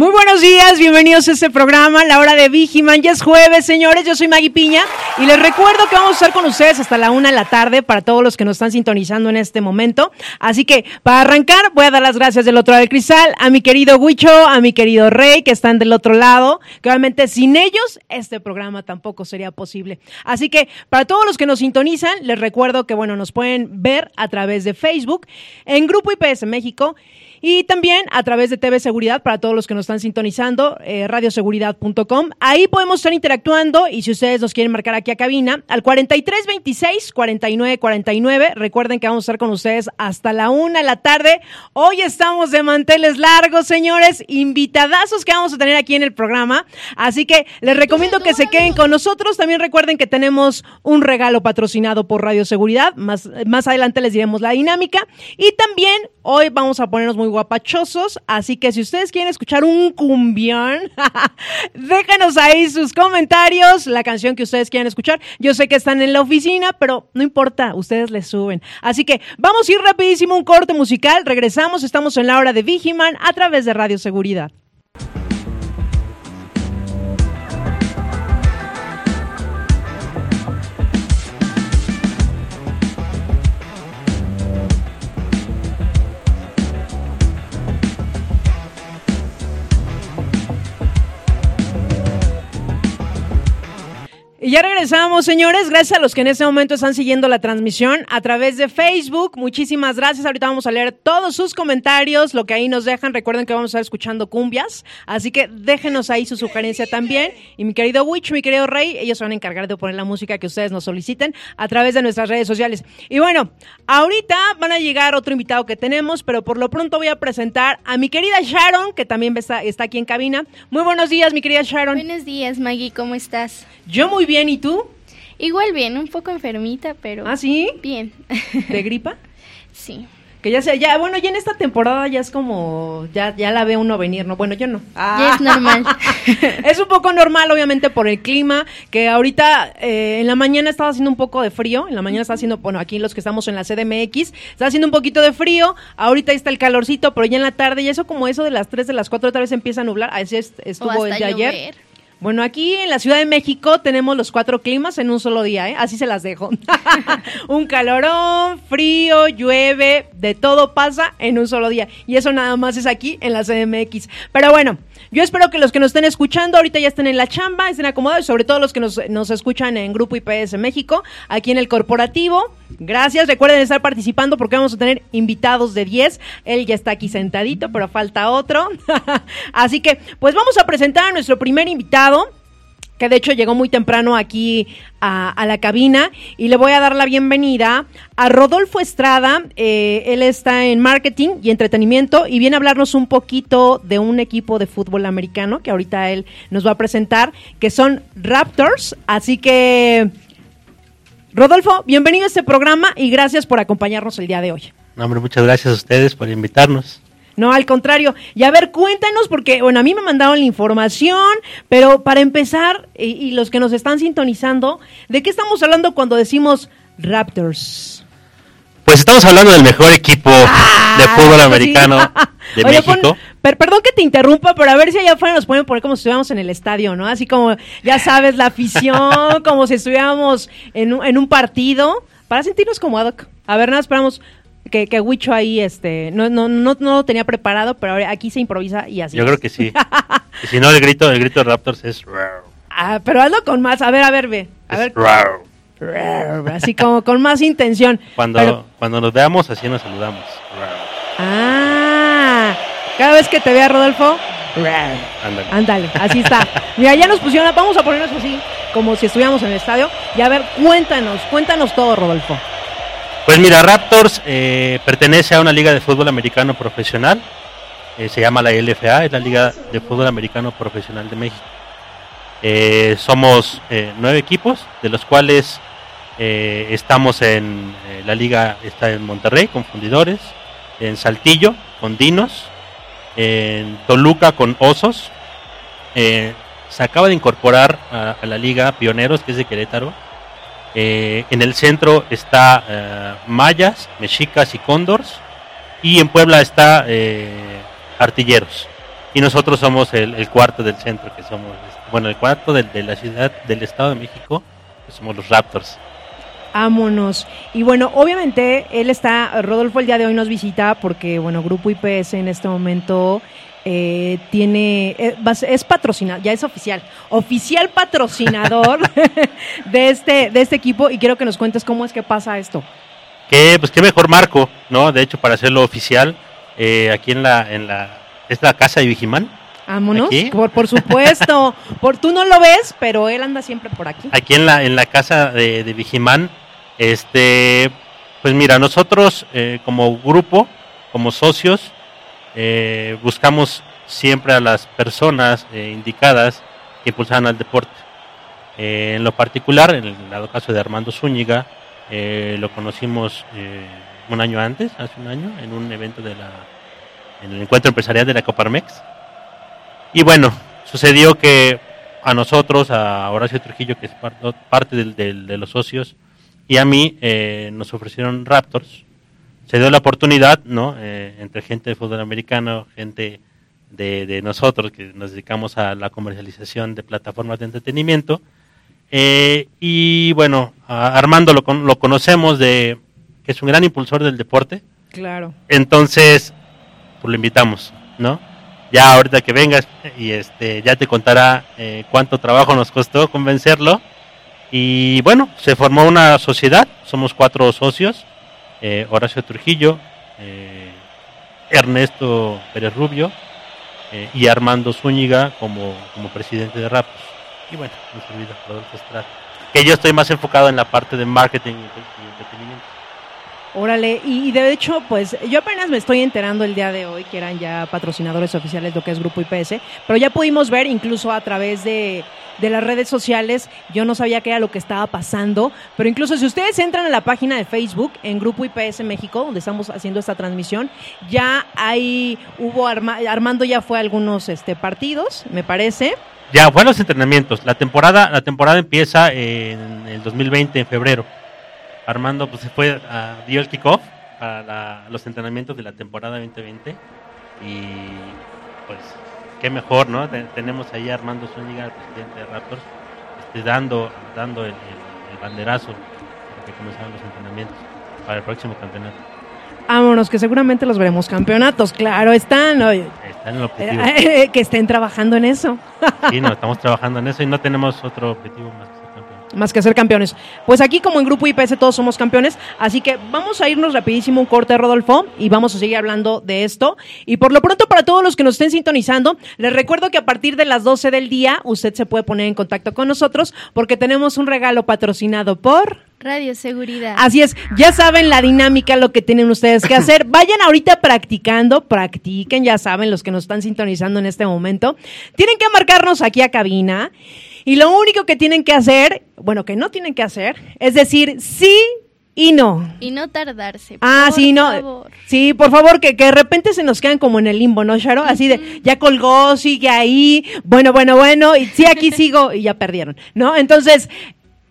Muy buenos días, bienvenidos a este programa, la hora de Vigiman. Ya es jueves, señores, yo soy Maggie Piña y les recuerdo que vamos a estar con ustedes hasta la una de la tarde para todos los que nos están sintonizando en este momento. Así que para arrancar, voy a dar las gracias del otro lado del cristal a mi querido Huicho, a mi querido Rey, que están del otro lado, que obviamente sin ellos este programa tampoco sería posible. Así que para todos los que nos sintonizan, les recuerdo que, bueno, nos pueden ver a través de Facebook en Grupo IPS México. Y también a través de TV Seguridad para todos los que nos están sintonizando, eh, radioseguridad.com. Ahí podemos estar interactuando y si ustedes nos quieren marcar aquí a cabina, al 4326 4949. Recuerden que vamos a estar con ustedes hasta la una de la tarde. Hoy estamos de manteles largos, señores, invitadazos que vamos a tener aquí en el programa. Así que les recomiendo que se queden con nosotros. También recuerden que tenemos un regalo patrocinado por Radio Seguridad. Más, más adelante les diremos la dinámica. Y también hoy vamos a ponernos muy guapachosos. Así que si ustedes quieren escuchar un cumbión, déjanos ahí sus comentarios, la canción que ustedes quieran escuchar. Yo sé que están en la oficina, pero no importa, ustedes les suben. Así que vamos a ir rapidísimo un corte musical. Regresamos, estamos en la hora de Vigiman a través de Radio Seguridad. Y ya regresamos, señores. Gracias a los que en este momento están siguiendo la transmisión a través de Facebook. Muchísimas gracias. Ahorita vamos a leer todos sus comentarios, lo que ahí nos dejan. Recuerden que vamos a estar escuchando cumbias, así que déjenos ahí su sugerencia también. Y mi querido Witch, mi querido Rey, ellos se van a encargar de poner la música que ustedes nos soliciten a través de nuestras redes sociales. Y bueno, ahorita van a llegar otro invitado que tenemos, pero por lo pronto voy a presentar a mi querida Sharon, que también está, está aquí en cabina. Muy buenos días, mi querida Sharon. Buenos días, Maggie. ¿Cómo estás? Yo muy bien, ¿y tú? Igual bien, un poco enfermita, pero... ¿Ah, sí? Bien. ¿De gripa? sí. Que ya sea, ya, bueno, ya en esta temporada ya es como, ya, ya la ve uno venir, ¿no? Bueno, yo no. Ya es normal. es un poco normal, obviamente, por el clima, que ahorita eh, en la mañana estaba haciendo un poco de frío, en la mañana está haciendo, bueno, aquí los que estamos en la CDMX, está haciendo un poquito de frío, ahorita está el calorcito, pero ya en la tarde, y eso como eso de las 3 de las 4 otra vez empieza a nublar, así es- estuvo el de ayer. Bueno, aquí en la Ciudad de México tenemos los cuatro climas en un solo día, ¿eh? Así se las dejo. un calorón, frío, llueve, de todo pasa en un solo día. Y eso nada más es aquí en la CDMX. Pero bueno, yo espero que los que nos estén escuchando ahorita ya estén en la chamba, estén acomodados, sobre todo los que nos, nos escuchan en Grupo IPS México, aquí en el corporativo. Gracias, recuerden estar participando porque vamos a tener invitados de 10. Él ya está aquí sentadito, pero falta otro. Así que, pues vamos a presentar a nuestro primer invitado que de hecho llegó muy temprano aquí a, la cabina y le voy a dar la bienvenida a Rodolfo Estrada. Eh, él está en marketing y entretenimiento y viene a hablarnos un poquito de un equipo de fútbol americano que ahorita él nos va a presentar, que son Raptors. Así que, Rodolfo, bienvenido a este programa y gracias por acompañarnos el día de hoy. Hombre, muchas gracias a ustedes por invitarnos. No, al contrario. Y a ver, cuéntanos, porque, bueno, a mí me mandaron la información, pero para empezar, y, y los que nos están sintonizando, ¿de qué estamos hablando cuando decimos Raptors? Pues estamos hablando del mejor equipo de fútbol americano sí. de Oye, México. pon- per- perdón que te interrumpa, pero a ver si allá afuera nos pueden poner como si estuviéramos en el estadio, ¿no? Así como, ya sabes, la afición, como si estuviéramos en un, en un partido, para sentirnos como ad hoc. A ver, nada, esperamos que, que Huicho ahí, este, no, no, no, no lo tenía preparado, pero ahora aquí se improvisa y así. Yo es. creo que sí. Y si no, el grito, el grito de Raptors es Ah, pero hazlo con más. A ver, a ver, ve. A es ver. Así como con más intención. Cuando, Pero- cuando nos veamos, así nos saludamos. Ah, cada vez que te vea Rodolfo. Ándale. Ándale, así está. Mira, ya nos pusieron, vamos a ponernos así, como si estuviéramos en el estadio. Y a ver, cuéntanos, cuéntanos todo, Rodolfo. Pues mira, Raptors eh, pertenece a una liga de fútbol americano profesional. eh, se llama la LFA, es la Liga de Fútbol Americano Profesional de México. Eh, somos eh, nueve equipos, de los cuales estamos en la liga, está en Monterrey con Fundidores, en Saltillo con Dinos, en Toluca con Osos. Se acaba de incorporar a, a la liga Pioneros, que es de Querétaro. Eh, en el centro está eh, Mayas, Mexicas y Cóndors. Y en Puebla está eh, Artilleros. Y nosotros somos el, cuarto del centro, que somos, este, bueno, el cuarto del- de, la ciudad del Estado de México, que somos los Raptors. Vámonos. Y bueno, obviamente él está, Rodolfo el día de hoy nos visita porque, bueno, Grupo IPS en este momento eh, tiene, eh, ser- es patrocinador, ya es oficial, oficial patrocinador de este, de este equipo y quiero que nos cuentes cómo es que pasa esto. Que, pues qué mejor marco, ¿no? De hecho, para hacerlo oficial, eh, aquí en la, en la, es la casa de Vigimán, Vámonos, ¿Aquí? por, por supuesto. por, tú no lo ves, pero él anda siempre por aquí. aquí en la, en la casa de, de Vigimán, este, pues mira, nosotros eh, como grupo, como socios, eh, buscamos siempre a las personas eh, indicadas que impulsan al deporte. Eh, en lo particular, en el caso de Armando Zúñiga, eh, lo conocimos eh, un año antes, hace un año, en un evento de la, en el encuentro empresarial de la Coparmex. Y bueno, sucedió que a nosotros, a Horacio Trujillo, que es par- parte del- del- de los socios, y a mí nos ofrecieron Raptors. Se dio la oportunidad, ¿no? Eh, entre gente de fútbol americano, gente de, de nosotros que nos dedicamos a la comercialización de plataformas de entretenimiento. Eh, y bueno, Armando lo, con- lo conocemos de que es un gran impulsor del deporte. Claro. Entonces, pues lo invitamos, ¿no? Ya ahorita que vengas y este ya te contará eh, cuánto trabajo nos costó convencerlo. Y bueno, se formó una sociedad, somos cuatro socios, eh, Horacio Trujillo, eh, Ernesto Pérez Rubio eh, y Armando Zúñiga como, como presidente de Rapos. Y bueno, mi servidor, Rodolfo Estrada. Que yo estoy más enfocado en la parte de marketing y entretenimiento. Órale, y, y de hecho, pues yo apenas me estoy enterando el día de hoy que eran ya patrocinadores oficiales de lo que es Grupo IPS, pero ya pudimos ver incluso a través de, de las redes sociales, yo no sabía qué era lo que estaba pasando, pero incluso si ustedes entran a la página de Facebook en Grupo IPS México, donde estamos haciendo esta transmisión, ya ahí hubo, Arma- Armando ya fue a algunos este, partidos, me parece. Ya, fue a los entrenamientos. La temporada, la temporada empieza en el 2020, en febrero. Armando pues se fue, a, dio el kickoff para la- los entrenamientos de la temporada 2020 y pues qué mejor, ¿no? Te- tenemos ahí a Armando Zúñiga, el presidente de Raptors, este, dando, dando el, el- el banderazo para que comenzaran los entrenamientos para el próximo campeonato. Vámonos, que seguramente los veremos campeonatos, claro, están, oye, Está en el objetivo. que estén trabajando en eso. Sí, no, estamos trabajando en eso y no tenemos otro objetivo más. Más que ser campeones. Pues aquí como en Grupo IPS todos somos campeones, así que vamos a irnos rapidísimo un corte, Rodolfo, y vamos a seguir hablando de esto. Y por lo pronto para todos los que nos estén sintonizando, les recuerdo que a partir de las 12 del día usted se puede poner en contacto con nosotros porque tenemos un regalo patrocinado por... Radio Seguridad. Así es, ya saben la dinámica, lo que tienen ustedes que hacer. Vayan ahorita practicando, practiquen, ya saben los que nos están sintonizando en este momento. Tienen que marcarnos aquí a cabina y lo único que tienen que hacer, bueno, que no tienen que hacer, es decir sí y no. Y no tardarse. Ah, por sí, no. favor. Sí, por favor, que, que de repente se nos quedan como en el limbo, ¿no, Sharo? Así de, ya colgó, sigue ahí, bueno, bueno, bueno, y sí, aquí sigo, y ya perdieron, ¿no? Entonces,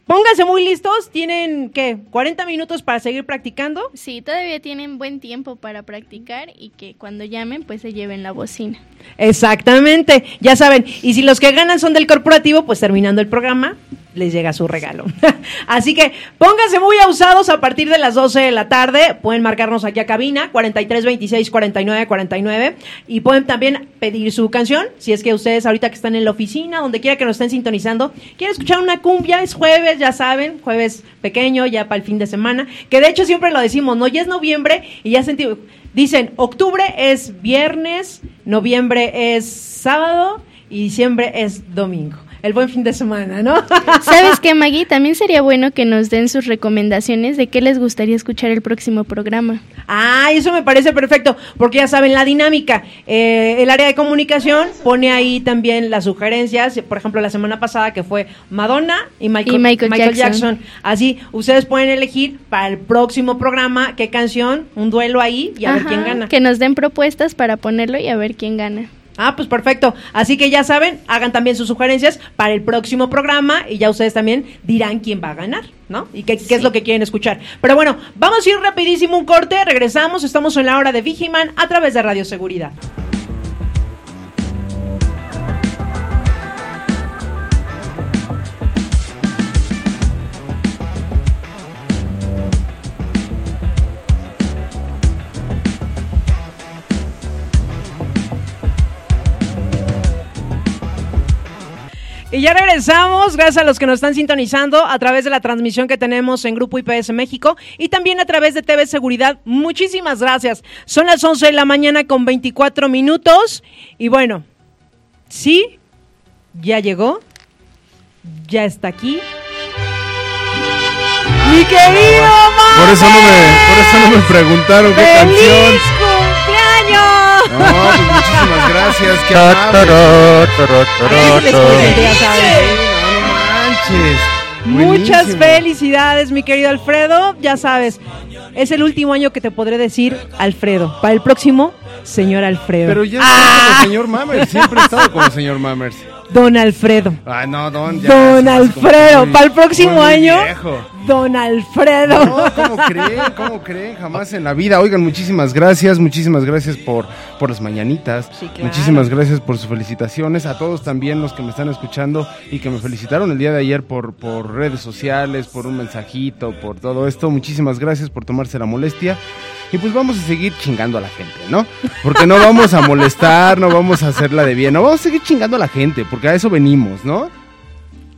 pónganse muy listos, tienen, ¿qué? ¿40 minutos para seguir practicando? Sí, todavía tienen buen tiempo para practicar y que cuando llamen pues se lleven la bocina. Exactamente, ya saben. Y si los que ganan son del corporativo, pues terminando el programa, les llega su regalo. Así que pónganse muy abusados a partir de las 12 de la tarde. Pueden marcarnos aquí a cabina, 43 26 49 49. Y pueden también pedir su canción. Si es que ustedes ahorita que están en la oficina, donde quiera que nos estén sintonizando, quieren escuchar una cumbia, es jueves, ya saben, jueves pequeño, ya para el fin de semana. Que de hecho siempre lo decimos, ¿no? Ya es noviembre y ya sentí. Dicen, octubre es viernes, noviembre es sábado y diciembre es domingo. El buen fin de semana, ¿no? ¿Sabes qué, Maggie? También sería bueno que nos den sus recomendaciones de qué les gustaría escuchar el próximo programa. Ah, eso me parece perfecto, porque ya saben la dinámica. Eh, el área de comunicación pone ahí también las sugerencias, por ejemplo, la semana pasada que fue Madonna y Michael, Y Michael Jackson. Así, ustedes pueden elegir para el próximo programa qué canción, un duelo ahí y a ver quién gana. Que nos den propuestas para ponerlo y a ver quién gana. Ah, pues perfecto. Así que ya saben, hagan también sus sugerencias para el próximo programa y ya ustedes también dirán quién va a ganar, ¿no? Y qué, qué es lo que quieren escuchar. Pero bueno, vamos a ir rapidísimo un corte, regresamos, estamos en la hora de Vigiman a través de Radio Seguridad. Y ya regresamos, gracias a los que nos están sintonizando a través de la transmisión que tenemos en Grupo IPS México y también a través de TV Seguridad. Muchísimas gracias. Son las 11 de la mañana con 24 minutos y bueno, sí, ya llegó, ya está aquí. Mi querido Mames. Por eso no me, por eso no me preguntaron qué canción. ¡Feliz cumpleaños! No, pues muchísimas gracias, qué. No. Muchas felicidades, mi querido Alfredo. Ya sabes, es el último año que te podré decir Alfredo. Para el próximo, señor Alfredo. Pero ya estoy como señor Mammers, siempre he estado como señor Mammers. Don Alfredo. Ay, no, don. ya Don Alfredo. Para el próximo año, viejo. Don Alfredo. No, ¿cómo creen? ¿Cómo creen? Jamás en la vida. Oigan, muchísimas gracias, muchísimas gracias por, por las mañanitas. Sí, claro. Muchísimas gracias por sus felicitaciones. A todos también los que me están escuchando y que me felicitaron el día de ayer por, por redes sociales, por un mensajito, por todo esto. Muchísimas gracias por tomarse la molestia. Y pues vamos a seguir chingando a la gente, ¿no? Porque no vamos a molestar, no vamos a hacerla de bien, no vamos a seguir chingando a la gente, porque a eso venimos, ¿no?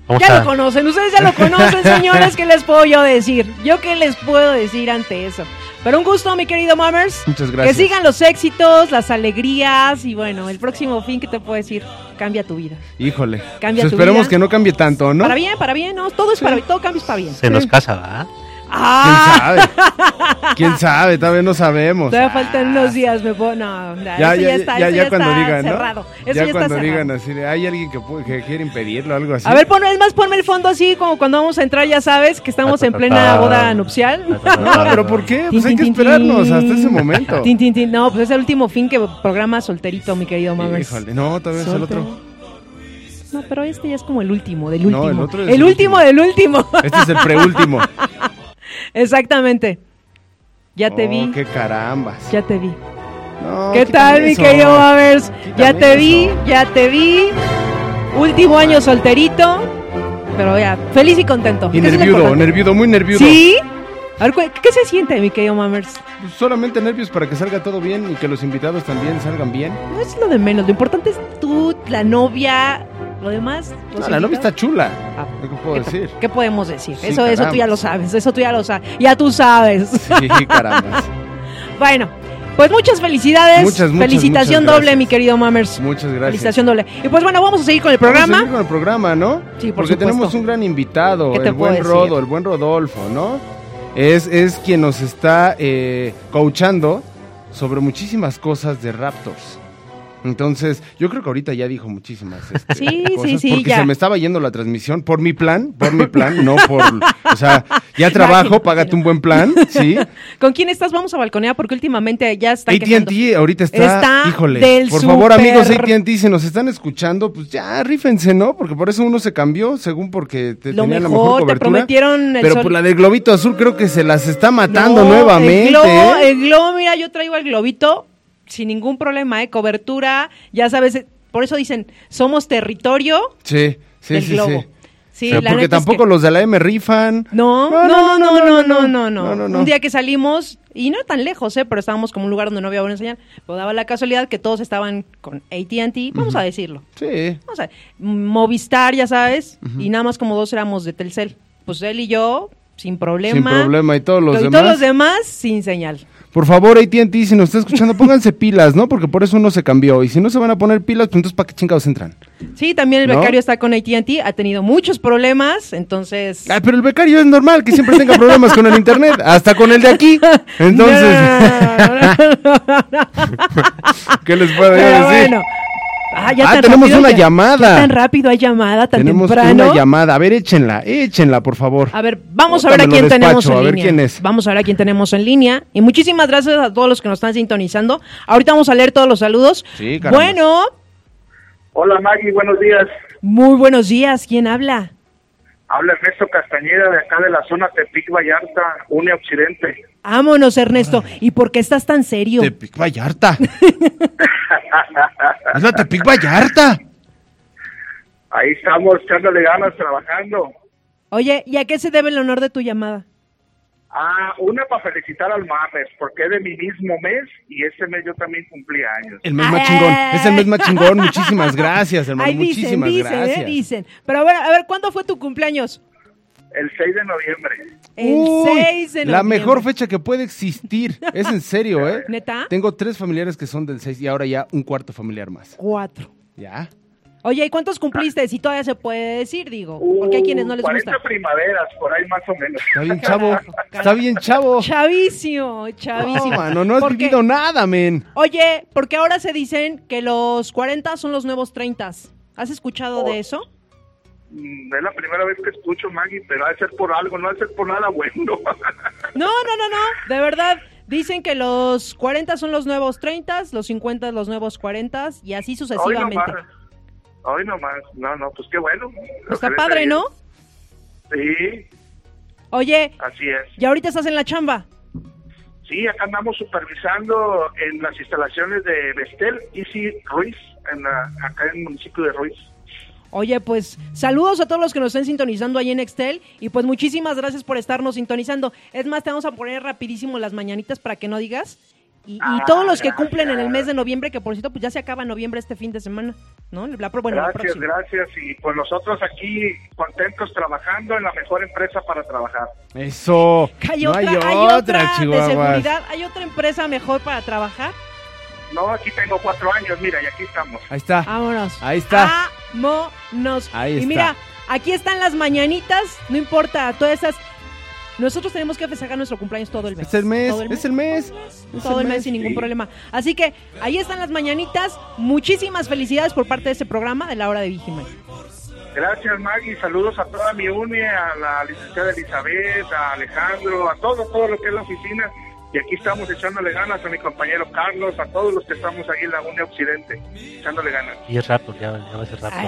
Vamos Ya a- lo conocen, ustedes ya lo conocen, señores. ¿Qué les puedo yo decir? ¿Yo qué les puedo decir ante eso? Pero un gusto, mi querido Mammers. Muchas gracias. Que sigan los éxitos, las alegrías y bueno, el próximo fin que te puedo decir, cambia tu vida. Híjole. Cambia Pues tu esperemos vida. que no cambie tanto, ¿no? Para bien, para bien, ¿no? Todo es para todo cambia es para bien. Se nos casa, ¿verdad? ¿Quién Ah, sabe? ¿Quién sabe? Todavía no sabemos. todavía Ah. faltan unos días, me puedo, no, ya, Ya, eso ya, está, ya, eso ya ya cuando está digan, ¿no? cerrado. Eso ya ya, cuando está digan cerrado. así, hay alguien que, pu- que quiere impedirlo, algo así. A ver, pon, es más, ponme el fondo así, como cuando vamos a entrar, ya sabes, que estamos en plena boda nupcial. No, pero ¿por qué? Pues hay que esperarnos hasta ese momento. No, pues es el último fin que programa solterito, mi querido Mammers. Híjole, no, todavía es el otro. No, pero este ya es como el último, del No, último. el otro es el el último último. del último. Este es el preúltimo. Exactamente. Ya te Oh, vi, qué carambas. ya te vi. No, ¿Qué tal, mi querido Mammers? Ya te vi, ya te vi. Último año solterito. Pero ya, feliz y contento. Y nerviudo, nerviudo, muy nerviudo. ¿Sí? A ver, ¿qué se siente, mi querido Mammers? Pues Solamente nervios para que salga todo bien y que los invitados también salgan bien. No es lo de menos, lo importante es tú, la novia, lo demás. No, la novia está chula. Ah, ¿Qué puedo ¿qué, decir? ¿Qué podemos decir? Sí, eso, eso tú ya caramba. lo sabes, eso tú ya lo sabes. Ya tú sabes. Sí, carambas. bueno, pues muchas felicidades. Muchas, muchas, Felicitación muchas doble, mi querido Mammers. Muchas gracias. Felicitación doble. Y pues bueno, vamos a seguir con el Vamos a programa. seguir con el programa, ¿no? Sí, por Porque supuesto. tenemos un gran invitado, ¿Qué te el buen decir? Rodo, el buen Rodolfo, ¿no? Es, es quien nos está eh, coachando sobre muchísimas cosas de Raptors. Entonces, yo creo que ahorita ya dijo muchísimas este, Sí, sí, cosas, sí, porque ya. se me estaba yendo la transmisión por mi plan, por mi plan, no por, o sea, ya trabajo, Imagínate. págate un buen plan, ¿sí? ¿Con quién estás? Vamos a balconear porque últimamente ya está. AT&T ahorita está, Está híjole, del por favor amigos AT&T, si nos están escuchando, pues ya rífense, ¿no? Porque por eso uno se cambió, según porque te Lo tenían la mejor, mejor te cobertura. prometieron el pero sol. pues la del globito azul creo que se las está matando No, nuevamente. El globo, ¿eh? el globo, mira, yo traigo el globito sin ningún problema, ¿eh? Cobertura, ya sabes, eh, por eso dicen, somos territorio Sí, sí, del sí, globo. sí. Sí, Pero la porque es tampoco que- los de la M rifan. No, no, no, no, no, no, no, No, no, no. Un día que salimos, y no tan lejos, ¿eh? Pero estábamos como un lugar donde no había buena señal, pero daba la casualidad que todos estaban con AT&T, vamos a decirlo. Sí. Vamos a Movistar, ya sabes, y nada más como dos éramos de Telcel. Pues él y yo, sin problema. Sin problema y todos los y demás. todos los demás, sin señal. Por favor, AT&T, si nos está escuchando, pónganse pilas, ¿no? Porque por eso uno se cambió. Y si no se van a poner pilas, pues entonces ¿para qué chingados entran? Sí, también el ¿No? becario está con AT&T, ha tenido muchos problemas, entonces... Ah, pero el becario es normal que siempre tenga problemas con el internet, hasta con el de aquí. Entonces, ¿qué les puedo decir? bueno. Ah, ya Ah, tan tenemos rápido, una ya- llamada. ya tan rápido hay llamada, tan Tenemos temprano. una llamada. A ver, échenla, échenla, por favor. A ver, vamos a ver a quién lo tenemos despacho, en a ver línea. quién es. Vamos a ver a quién tenemos en línea. Y muchísimas gracias a todos los que nos están sintonizando. Ahorita vamos a leer todos los saludos. Sí, caramba. bueno, Hola Maggie, buenos días. muy buenos días. ¿Quién habla? Habla Ernesto Castañeda de acá de la zona Tepic Vallarta, UNE Occidente. Vámonos, Ernesto. ¿Y por qué estás tan serio? Tepic Vallarta. es la Tepic Vallarta. Ahí estamos echándole ganas trabajando. Oye, ¿y a qué se debe el honor de tu llamada? Ah, una para felicitar al Mames, porque es de mi mismo mes y ese mes yo también cumplí años. El mes más chingón. ay, Es el mes más chingón. Muchísimas gracias, hermano. Ay, dicen, Muchísimas dicen, gracias. eh, dicen. Pero a ver, a ver, ¿cuándo fue tu cumpleaños? El 6 de noviembre. El Uy, 6 de La noviembre. mejor fecha que puede existir. Es en serio, ¿eh? ¿Neta? Tengo tres familiares que son del 6 y ahora ya un cuarto familiar más. Cuatro. ¿Ya? Oye, ¿y cuántos cumpliste? Si todavía se puede decir, digo. Porque hay quienes no les 40 gusta. primaveras, por ahí más o menos. Está bien chavo. Está bien chavo. Chavísimo, chavísimo. No, mano, no has Porque- vivido nada, men. Oye, porque ahora se dicen que los 40 son los nuevos 30. ¿Has escuchado de eso? Mm, Es la primera vez que escucho Maggie, pero ha de ser por algo, no ha de ser por nada bueno. No, no, no, no. De verdad. Dicen que los 40 son los nuevos 30, los 50 los nuevos 40 y así sucesivamente. Hoy nomás. No, no, pues qué bueno. Está padre, ¿no? Sí, Oye, así es. y ahorita estás en la chamba. Sí, acá andamos supervisando en las instalaciones de Bestel Easy Ruiz, en la- acá en el municipio de Ruiz. Oye, pues saludos a todos los que nos estén sintonizando ahí en Excel y pues muchísimas gracias por estarnos sintonizando. Es más, te vamos a poner rapidísimo las mañanitas para que no digas. Y, y Ah, todos los que gracias. cumplen en el mes de noviembre, que por cierto, pues ya se acaba noviembre este fin de semana, ¿no? La, bueno, gracias, gracias. Y pues nosotros aquí contentos trabajando en la mejor empresa para trabajar. Eso. Hay no otra, hay hay otra, otra de seguridad, hay otra empresa mejor para trabajar. No, aquí tengo cuatro años, mira, y aquí estamos. Ahí está. Vámonos. Ahí está. Vámonos. Ahí y está. mira, aquí están las mañanitas, no importa, todas esas. Nosotros tenemos que festejar nuestro cumpleaños todo el mes. Es el mes, Todo el es el mes. Es todo el el mes mes, sin ningún problema. Así que ahí están las mañanitas. Muchísimas felicidades por parte de este programa de la hora de Vigiman. Gracias, Maggie. Saludos a toda mi UNE, a la licenciada Elizabeth, a Alejandro, a todo, todo lo que es la oficina. Y aquí estamos echándole ganas a mi compañero Carlos, a todos los que estamos ahí en la UNE Occidente, echándole ganas. Y es Raptor, ya, ya va a ser Raptor.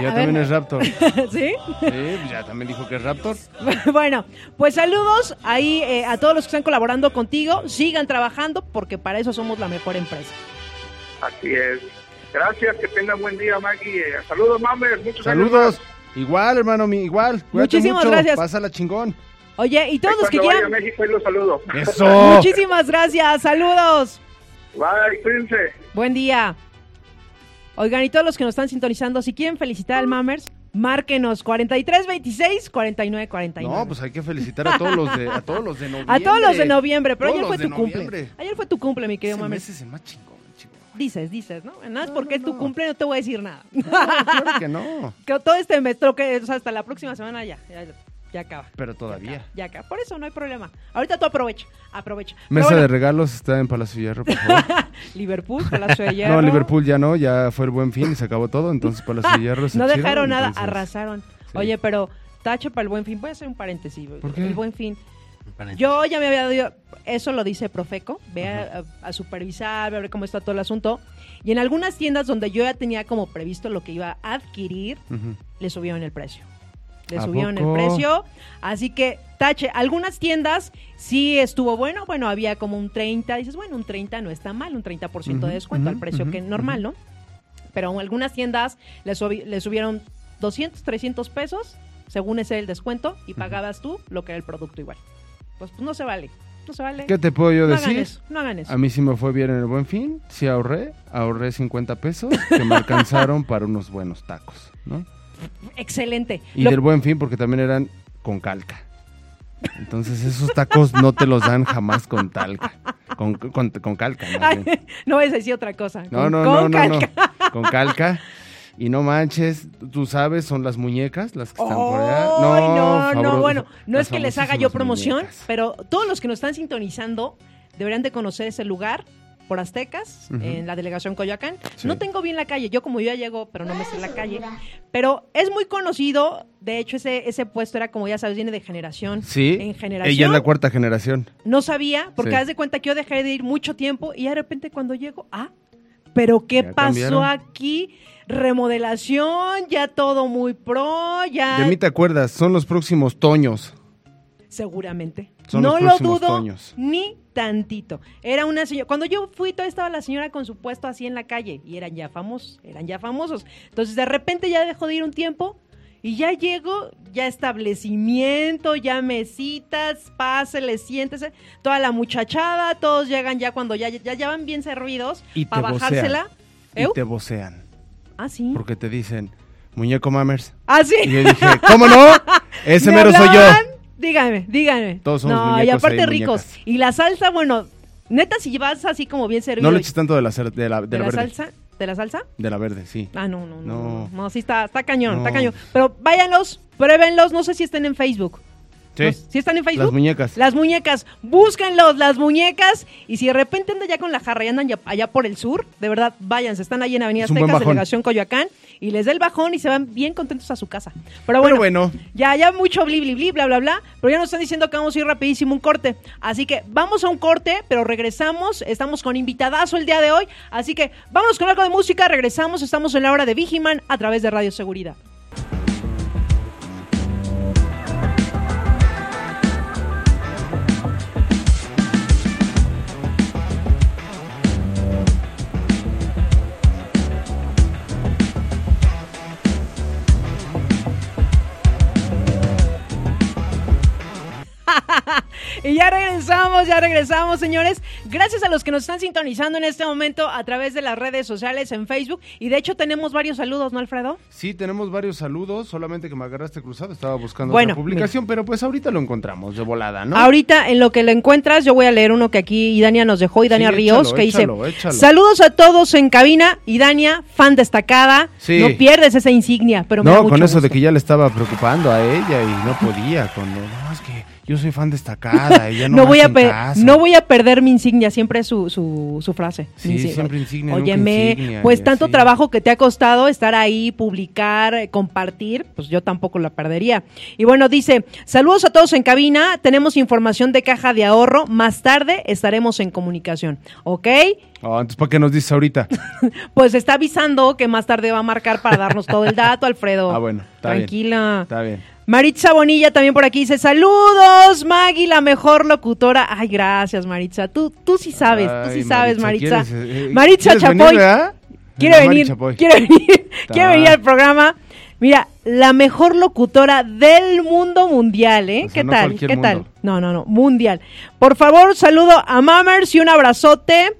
Ya A también ver. es Raptor. Sí, ¿Sí? pues ya también dijo que es Raptor. bueno, pues saludos ahí eh, a todos los que están colaborando contigo. Sigan trabajando porque para eso somos la mejor empresa. Así es. Gracias, que tengan buen día, Maggie. Eh, Saludos, mames. Muchos años Saludos. más. Igual, hermano, mi, igual. Cuídate Muchísimas mucho. gracias. Pásala chingón. Oye, y todos los que quieran. a México, ahí los saludo. Eso. Muchísimas gracias. Saludos. Bye, cuídense. Buen día. Oigan, y todos los que nos están sintonizando, si quieren felicitar al Mammers, márquenos 4326 4949. No, pues hay que felicitar a todos los de, a todos los de noviembre. a todos los de noviembre, pero Todos ayer fue tu cumple. Ayer fue tu cumple, mi querido Ese Mammers. es el más chingón. Dices, dices, ¿no? Nada más No, porque no, es tu no. cumple, no te voy a decir nada. Claro que no. que todo este mes, lo que, o sea, hasta la próxima semana ya, ya, ya acaba. Pero todavía. Ya acaba. Por eso no hay problema. Ahorita tú aprovecha, aprovecha. Mesa bueno, de regalos está en Palacio Hierro, por favor. Liverpool, Palacio de Hierro. No, Liverpool ya no, ya fue el buen fin y se acabó todo, entonces Palacio Hierro es el no chido, dejaron nada, entonces- arrasaron. Sí. Oye, pero tache para el buen fin. Voy a hacer un paréntesis. ¿Por qué? El buen fin. Yo ya me había dado, eso lo dice Profeco, ve a, a- a supervisar, a ver cómo está todo el asunto. Y en algunas tiendas donde yo ya tenía como previsto lo que iba a adquirir, le subieron el precio. Le ¿A subieron poco? el precio. Así que, tache, algunas tiendas sí estuvo bueno. Bueno, había como un 30. Dices, bueno, un 30 no está mal, un 30% Ujú, de descuento al precio ujú, que normal, ¿no? Pero algunas tiendas le, le subieron 200, 300 pesos, según ese el descuento, y pagabas tú lo que era el producto igual. Pues, pues no se vale. No se vale. ¿Qué te puedo yo no hagan decir? eso, no hagan eso. A mí sí me fue bien en el buen fin, sí ahorré, ahorré 50 pesos que me alcanzaron para unos buenos tacos, ¿no? Excelente. Y Lo- del buen fin porque también eran con calca. Entonces esos tacos no te los dan jamás con talca. Con, con, con calca. Ay, no es decir otra cosa. No, con- no, con no, no, no. calca. Con calca. Y no manches, tú sabes, son las muñecas las que están por allá. No, no, favor- bueno, no es que les haga yo promoción, muñecas. pero todos los que nos están sintonizando deberían de conocer ese lugar por Aztecas, en la delegación Coyoacán. Sí. No tengo bien la calle, yo como yo ya llego, pero no me sé la calle. Pero es muy conocido, de hecho ese, ese puesto era como ya sabes, viene de generación Sí, en generación. ella es la cuarta generación. No sabía, porque Sí. haz de cuenta que yo dejé de ir mucho tiempo y de repente cuando llego, ah, pero ¿qué Ya pasó cambiaron. aquí? Remodelación, ya todo muy pro, ya... De mí te acuerdas, son los próximos toños. Seguramente. Son no los lo dudo Toños. ni tantito. Era una señora. Cuando yo fui, todavía estaba la señora con su puesto así en la calle y eran ya famosos, eran ya famosos. Entonces de repente ya dejó de ir un tiempo y ya llego, ya establecimiento, ya mesitas, pásele, siéntese, toda la muchachada, todos llegan ya cuando ya, ya, ya van bien servidos Y para bajársela. Y te vocean. Ah, sí. Porque te dicen, muñeco mamers. Ah, sí. Y yo dije, ¿cómo no? Ese ¿Me mero soy yo. Hablaban? Dígame, dígame. Todos somos no, y aparte ahí, ricos. muñecas. Y la salsa, bueno, neta, si vas así como bien servido. No le y- eches tanto de la, cer- de la, de de la la verde. salsa, ¿de la salsa? De la verde, sí. Ah, no, no, no. No, No. no, sí está, está cañón, está No. cañón. Pero váyanlos, pruébenlos, no sé si estén en Facebook. Sí. ¿No? ¿Sí están en Facebook? Las muñecas. Las muñecas, búsquenlos, las muñecas. Y si de repente andan ya con la jarra y andan ya- allá por el sur, de verdad, váyanse. Están ahí en Avenida Es un buen bajón. Delegación Coyoacán. Y les da el bajón y se van bien contentos a su casa. Pero bueno, ya, ya mucho bli, bli, bli, bla, bla, bla. Pero ya nos están diciendo que vamos a ir rapidísimo un corte. Así que vamos a un corte, pero regresamos. Estamos con invitadazo el día de hoy. Así que vámonos con algo de música. Regresamos. Estamos en la hora de Vigiman a través de Radio Seguridad. Y ya regresamos, ya regresamos, señores. Gracias a los que nos están sintonizando en este momento a través de las redes sociales en Facebook. Y de hecho tenemos varios saludos, ¿no, Alfredo? sí tenemos varios saludos, solamente que me agarraste cruzado, estaba buscando Bueno, otra publicación, pero pues ahorita lo encontramos de volada, ¿no? Ahorita, en lo que lo encuentras, yo voy a leer uno que aquí Idania nos dejó, Idania Sí, Ríos, échalo, que échalo, dice: échalo. Saludos a todos en cabina. Idania, fan destacada. Sí. No pierdes esa insignia, pero me da no, con mucho eso de que ya le estaba preocupando a ella y no podía, cuando, no, es que yo soy fan destacada, ella no, no, voy a hacen pe- caso". no voy a perder mi insignia, siempre es su, su, su frase. Sí, insignia. siempre insignia, Óyeme, insignia, pues y tanto así. trabajo que te ha costado estar ahí, publicar, eh, compartir, pues yo tampoco la perdería. Y bueno, dice, saludos a todos en cabina, tenemos información de caja de ahorro, más tarde estaremos en comunicación, ¿ok? Oh, entonces, ¿para qué nos dices ahorita? Pues está avisando que más tarde va a marcar para darnos todo el dato, Alfredo. Ah, bueno, está bien. Tranquila. Está bien. Maritza Bonilla también por aquí dice, saludos, Maggie, la mejor locutora. Ay, gracias, Maritza. Tú, tú sí sabes, tú sí sabes, Maritza. ¿quieres, eh, Maritza ¿quieres venir, Chapoy. Quiere venir, Chapoy. quiere venir, quiere Ta. venir al programa. Mira, la mejor locutora del mundo mundial, ¿eh? O sea, ¿Qué no tal? ¿Qué tal? No, no, no, mundial. Por favor, saludo a Mammers y un abrazote.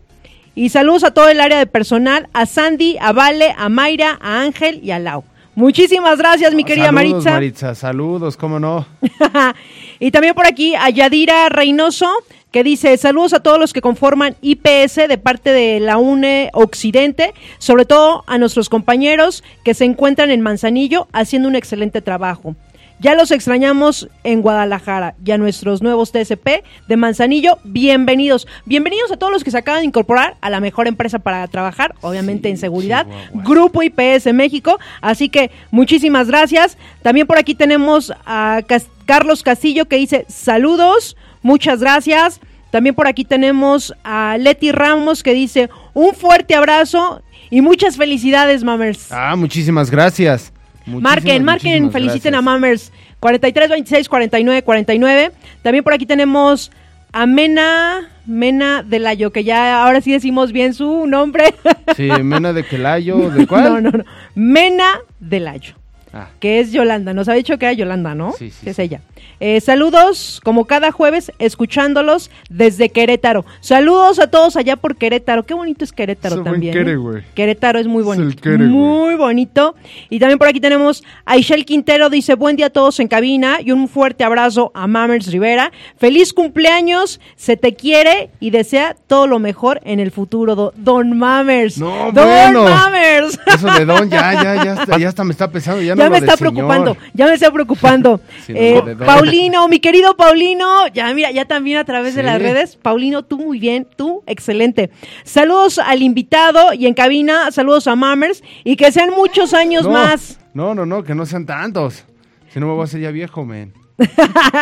Y saludos a todo el área de personal, a Sandy, a Vale, a Mayra, a Ángel y a Lau. Muchísimas gracias, mi querida saludos, Maritza. Maritza, saludos, cómo no. y también por aquí a Yadira Reynoso, que dice saludos a todos los que conforman IPS de parte de la UNE Occidente, sobre todo a nuestros compañeros que se encuentran en Manzanillo haciendo un excelente trabajo. Ya los extrañamos en Guadalajara y a nuestros nuevos TSP de Manzanillo, bienvenidos. Bienvenidos a todos los que se acaban de incorporar a la mejor empresa para trabajar, obviamente Sí, en seguridad, Chihuahua. Grupo IPS México. Así que muchísimas gracias. También por aquí tenemos a Cas- Carlos Castillo que dice saludos, muchas gracias. También por aquí tenemos a Leti Ramos que dice un fuerte abrazo y muchas felicidades, Mamers. Ah, muchísimas gracias. Muchísimas, marquen, marquen, feliciten a. Mamers. 43 26 49 49. También por aquí tenemos a Mena, Mena Delayo, que ya ahora sí decimos bien su nombre. Sí, Mena de Quelayo, ¿de cuál? No, no, no. Mena Delayo. Ah. que es Yolanda. Nos ha dicho que era Yolanda, ¿no? Sí, sí, Que es ella. Eh, saludos, como cada jueves, escuchándolos desde Querétaro. Saludos a todos allá por Querétaro. Qué bonito es Querétaro también. Quere, ¿eh? Querétaro es muy Es bonito. el Quere, muy bonito. Y también por aquí tenemos a Ishel Quintero, dice, buen día a todos en cabina y un fuerte abrazo a Mamers Rivera. Feliz cumpleaños, se te quiere y desea todo lo mejor en el futuro, do- Don Mamers. No, Don bueno. Mamers. Eso de don, ya, ya, ya, está- ya hasta me está pesando. Ya, Ya, me está señor. preocupando, ya me está preocupando. Sí, no, Eh. Paulino, mi querido Paulino, ya mira, ya también a través de las redes. Paulino, tú muy bien, tú excelente. Saludos al invitado y en cabina, saludos a Mammers y que sean muchos años No, más. No, no, no, que no sean tantos. Si no me voy a hacer ya viejo, men.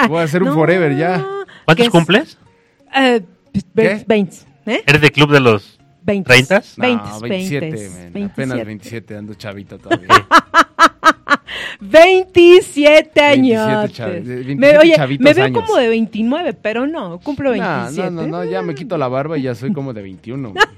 Voy a hacer un No, forever ya. ¿Cuántos cumples? Eh, ¿Qué? 20, ¿eh? ¿Eres de club de los 20. 30? No, 20, 27, 20, men. Apenas 27. 27, ando chavito todavía. 27 años. 27 chavi- de 27 me, oye, chavitos me veo años. como de 29, pero no, cumplo No, 27. no, no, no, ya me quito la barba y ya soy como de 21. güey.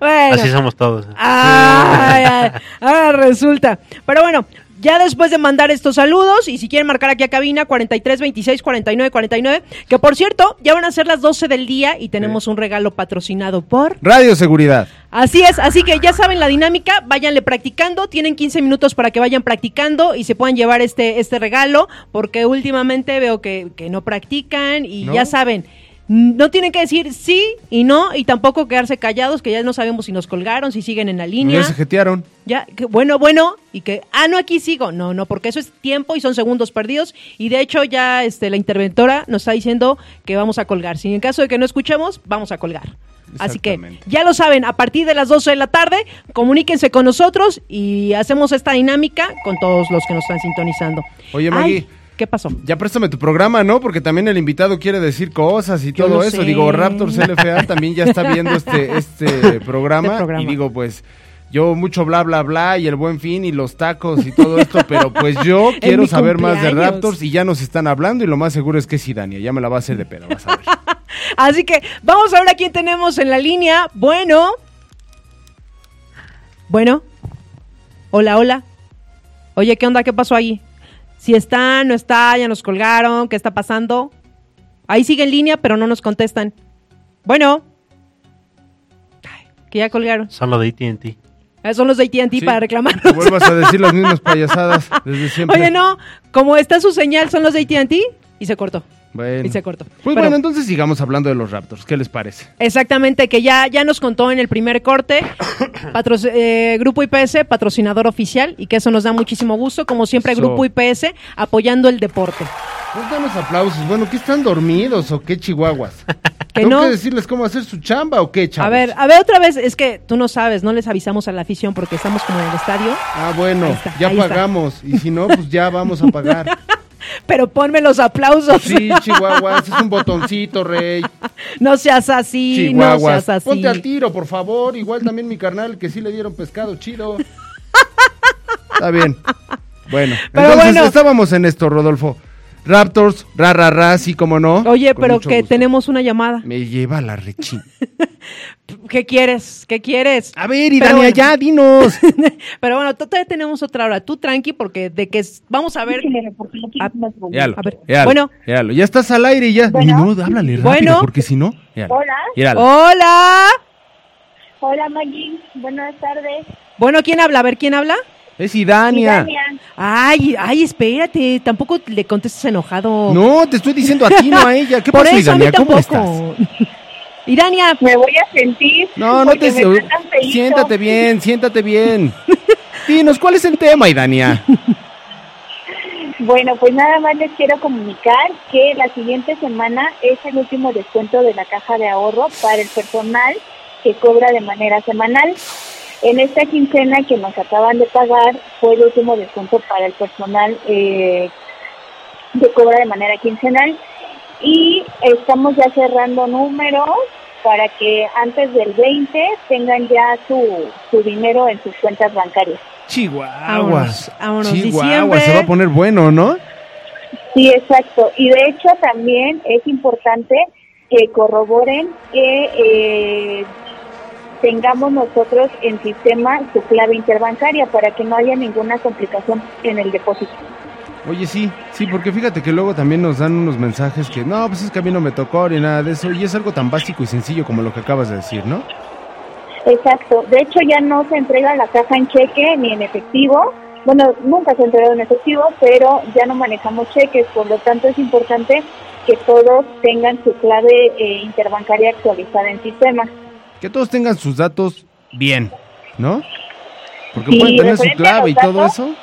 Bueno. Así somos todos. Ay, ay, ahora resulta. Pero bueno, ya después de mandar estos saludos, y si quieren marcar aquí a cabina, 43 26 49 49, que por cierto, ya van a ser las 12 del día y tenemos un regalo patrocinado por. Radio Seguridad. Así es, así que ya saben la dinámica, váyanle practicando, tienen 15 minutos para que vayan practicando y se puedan llevar este, este regalo, porque últimamente veo que, que no practican y ¿No? ya saben. No tienen que decir sí y no, y tampoco quedarse callados, que ya no sabemos si nos colgaron, si siguen en la línea. Ya se jetearon. Ya, que bueno, bueno, y que, ah, no, aquí sigo. No, no, porque eso es tiempo y son segundos perdidos. Y de hecho, ya este, la interventora nos está diciendo que vamos a colgar. Si en caso de que no escuchemos, vamos a colgar. Así que ya lo saben, a partir de las 12 de la tarde, comuníquense con nosotros y hacemos esta dinámica con todos los que nos están sintonizando. Oye, Ay, Maggie. ¿Qué pasó? Ya préstame tu programa, ¿no? Porque también el invitado quiere decir cosas y Yo todo eso. sé. Digo, Raptors LFA también ya está viendo este, este programa. Este programa. Y digo, pues, yo mucho bla, bla, bla, y el buen fin, y los tacos y todo esto, pero pues yo quiero saber más de. Raptors y ya nos están hablando y lo más seguro es que sí, Dania, ya me la va a hacer de pedo, vas a ver. Así que vamos a ver a quién tenemos en la línea. Bueno. Bueno. Hola, hola. Oye, ¿qué onda? ¿Qué pasó ahí? Si está, no está, ya nos colgaron, ¿qué está pasando? Ahí sigue en línea, pero no nos contestan. Bueno. Ay, que ya colgaron. Son los de AT&T. Eh, Son los de AT&T Sí, para que reclamarnos. vuelvas a decir las mismas payasadas desde siempre. Oye, no, como está su señal, son los de AT&T y se cortó. Bueno. Y se cortó. Pues Pero- bueno, entonces sigamos hablando de los Raptors. ¿Qué les parece? Exactamente, que ya, ya nos contó en el primer corte, patro- eh, Grupo IPS, patrocinador oficial, y que eso nos da muchísimo gusto. Como siempre, Eso. Grupo IPS apoyando el deporte. Pues danos aplausos. Bueno, ¿qué están dormidos o qué chihuahuas? Que ¿Tengo no. que decirles cómo hacer su chamba o qué, chavos? A ver, a ver otra vez, es que tú no sabes, no les avisamos a la afición porque estamos como en el estadio, Ah, bueno, está, ya está. pagamos. Y si no, pues ya vamos a pagar. pero ponme los aplausos. Sí, chihuahuas, es un botoncito, rey. No seas así, no seas así. Ponte al tiro, por favor. Igual también mi carnal, que sí le dieron pescado chido. Está bien. Bueno, Pero entonces bueno. estábamos en esto, Rodolfo. Raptors, ra, ra, ra, sí, como no. Oye, pero que gusto. tenemos una llamada. Me lleva la rechín. ¿Qué quieres? ¿Qué quieres? A ver, y bueno. ya, dinos. Pero bueno, todavía tenemos otra hora. Tú tranqui porque de que es- vamos a ver. A- Yalo, A ver, yalo, bueno. yalo. ya estás al aire y ya. Bueno. Ni modo, háblale rápido, Bueno. porque si no. yalo, Hola. yalo. Hola. Hola Maggie, buenas tardes. Bueno, ¿quién habla? A ver, ¿quién habla? Es Idania. Dania. Ay, ay, espérate, tampoco le contestes enojado. No, te estoy diciendo a ti, no a ella. ¿Qué Por pasó, eso a mí Idania? ¿Cómo estás? Irania, Me voy a sentir. No, no te. Siéntate bien, siéntate bien. Dinos, ¿cuál es el tema, Idania? Bueno, pues nada más les quiero comunicar que la siguiente semana es el último descuento de la caja de ahorro para el personal que cobra de manera semanal. En esta quincena que nos acaban de pagar fue el último descuento para el personal eh, que cobra de manera quincenal y estamos ya cerrando números para que antes del 20 tengan ya su, su dinero en sus cuentas bancarias. Chihuahuas. Vámonos, diciembre. se va a poner bueno, ¿no? Sí, exacto. Y de hecho también es importante que corroboren que eh, tengamos nosotros en sistema su clave interbancaria para que no haya ninguna complicación en el depósito. Oye, sí, sí, porque fíjate que luego también nos dan unos mensajes que no, pues es que a mí no me tocó ni nada de eso, y es algo tan básico y sencillo como lo que acabas de decir, ¿no? Exacto. De hecho, ya no se entrega la caja en cheque ni en efectivo. Bueno, nunca se ha entregado en efectivo, pero ya no manejamos cheques. Por lo tanto, es importante que todos tengan su clave eh, interbancaria actualizada en sistema. Que todos tengan sus datos bien, ¿no? Porque Sí, pueden tener su clave y todo eso.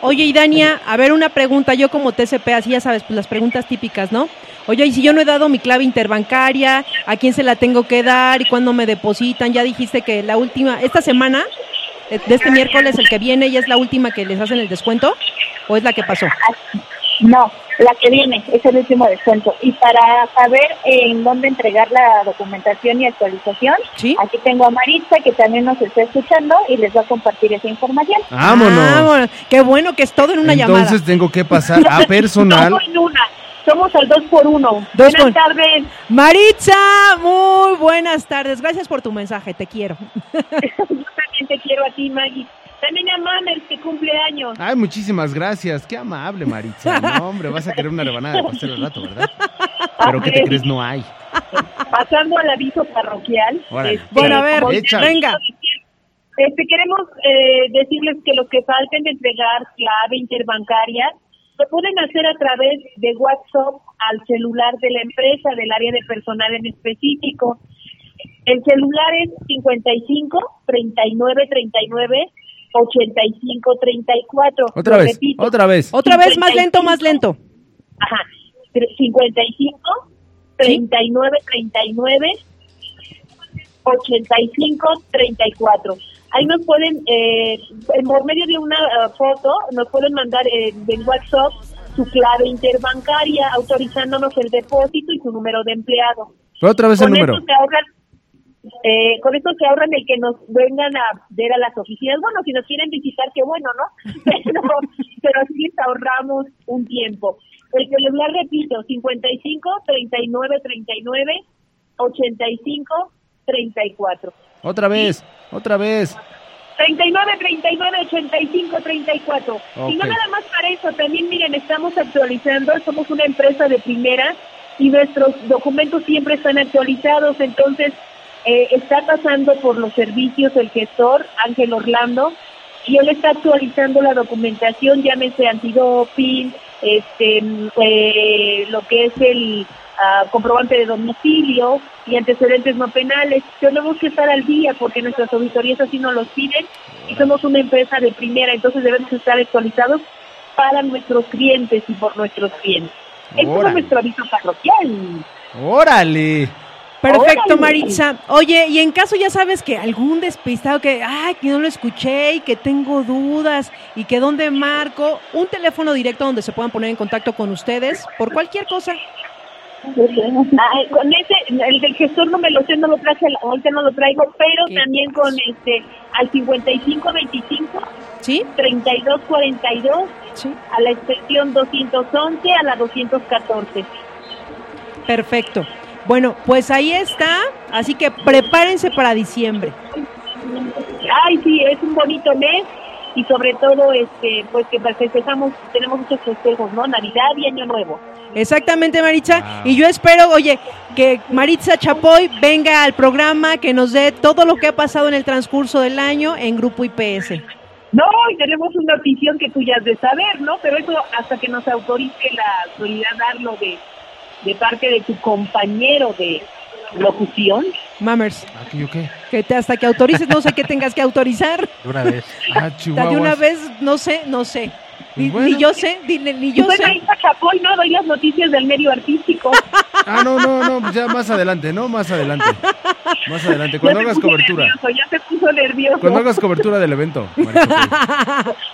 Oye, y Dania, a ver una pregunta, yo como TCP, así ya sabes, pues las preguntas típicas, ¿no? Oye, y si yo no he dado mi clave interbancaria, ¿a quién se la tengo que dar y cuándo me depositan? Ya dijiste que la última, esta semana, de de este miércoles, el que viene, ya es la última que les hacen el descuento, ¿o es la que pasó? No, la que viene es el último descuento. Y para saber en dónde entregar la documentación y actualización, Sí. aquí tengo a Maritza que también nos está escuchando y les va a compartir esa información. Vámonos. Vámonos. Qué bueno que es todo en una Entonces llamada. tengo que pasar a personal. Todo en una. Somos al 2 por 1 Dos Buenas por- tardes. Maritza, muy buenas tardes. Gracias por tu mensaje, te quiero. Yo también te quiero a ti, Maggie. También a Mamer, que cumple años. Ay, muchísimas gracias. Qué amable, Maritza. No, hombre, vas a querer una rebanada de pastel al rato, ¿verdad? Pero ¿qué te crees? No hay. Pasando al aviso parroquial. Órale. este, Bueno, a ver, venga. Este, queremos eh, decirles que los que falten de entregar clave interbancaria lo pueden hacer a través de WhatsApp al celular de la empresa, del área de personal en específico. El celular es 55 39 39 85 34. Otra vez, repito. otra vez. Otra vez, más lento, más lento. Ajá. Tre- 55 39 39 85 34. Ahí nos pueden, eh, por medio de una eh, foto, nos pueden mandar eh, del WhatsApp su clave interbancaria, autorizándonos el depósito y su número de empleado. Pero otra vez el número. esto se ahorran, eh, con esto se ahorran el que nos vengan a ver a las oficinas. Bueno, si nos quieren visitar, qué bueno, ¿no? Pero, pero así les ahorramos un tiempo. El celular, repito, 55 39 39 85 34. Otra vez, otra vez. 39, 39, 85, 34. Y no nada más para eso, también miren, estamos actualizando, somos una empresa de primera y nuestros documentos siempre están actualizados, entonces eh, está pasando por los servicios el gestor Ángel Orlando y él está actualizando la documentación, llámese antidoping, este, mm, eh, lo que es el ah, comprobante de domicilio y antecedentes no penales. Tenemos que estar al día porque nuestras auditorías así nos los piden y somos una empresa de primera, entonces debemos estar actualizados para nuestros clientes y por nuestros clientes. Este es nuestro aviso parroquial. ¡Órale! Perfecto. Maritza. Oye, y en caso ya sabes que algún despistado que, ay, que no lo escuché y que tengo dudas y que dónde marco, un teléfono directo donde se puedan poner en contacto con ustedes por cualquier cosa. Con ese, el del gestor no me lo sé, no lo traje, ahorita no lo traigo, pero ¿Qué también con este, al 5525, ¿Sí? 3242, Sí. a la extensión 211, a la 214. Perfecto. Bueno, pues ahí está. Así que prepárense para diciembre. Ay, sí, es un bonito mes y sobre todo, este, pues que festejamos, tenemos muchos festejos, ¿no? Navidad y Año Nuevo. Exactamente, Maritza. Wow. Y yo espero, oye, que Maritza Chapoy venga al programa, que nos dé todo lo que ha pasado en el transcurso del año en Grupo IPS. No, y tenemos una notición que tú ya has de saber, ¿no? Pero eso hasta que nos autorice la autoridad darlo de, de parte de tu compañero de locución. Mamers, ¿Aquí yo qué? que te, hasta que autorices, no sé qué tengas que autorizar. De una vez. Ah, De una vez, no sé, no sé. Ni, Pues bueno. ni yo sé, ni, ni yo sé. Marisa Chapoy, no doy las noticias del medio artístico. Ah, no, no, no, pues ya más adelante, ¿no? Más adelante. Más adelante, cuando Ya hagas cobertura. nervioso, ya se puso nervioso. Cuando hagas cobertura del evento.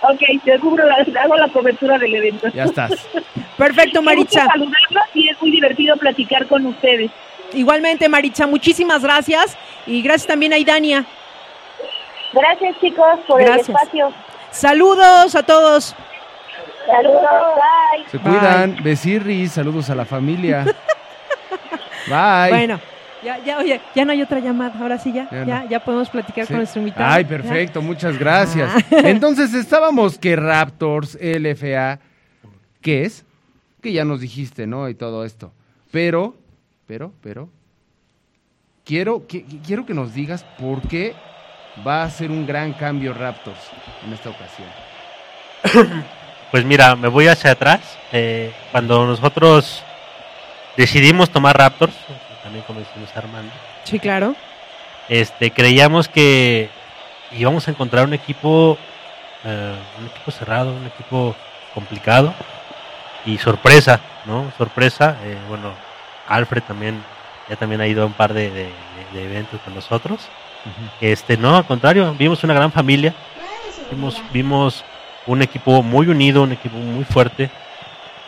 Ok, te cubro la, hago la cobertura del evento. Ya estás. Perfecto, Maritza. saludarlos y es muy divertido platicar con ustedes. Igualmente, Maritza, muchísimas gracias. Y gracias también a Idania. Gracias chicos por Gracias. el espacio. Saludos a todos. Saludos, bye. Se cuidan. Besirris, saludos a la familia. Bye. Bueno, Ya, ya, oye, ya no hay otra llamada. Ahora sí, ya, Ya ya, no. ya, podemos platicar Sí. con nuestro invitado. Ay, Ya. perfecto, muchas gracias. Ah. Entonces estábamos que Raptors, LFA, ¿qué es? Que ya nos dijiste, ¿no? Y todo esto. Pero, pero, pero, quiero que, quiero que nos digas por qué va a ser un gran cambio Raptors en esta ocasión. Pues mira, me voy hacia atrás. eh, cuando nosotros decidimos tomar Raptors, también como decimos Armando, Sí, claro. este, creíamos que íbamos a encontrar un equipo, eh, un equipo cerrado, un equipo complicado y sorpresa, ¿no? Sorpresa. eh, bueno, Alfred también ya también ha ido a un par de, de- de eventos con nosotros. Este, no, al contrario, vimos una gran familia, vimos, vimos un equipo muy unido, un equipo muy fuerte,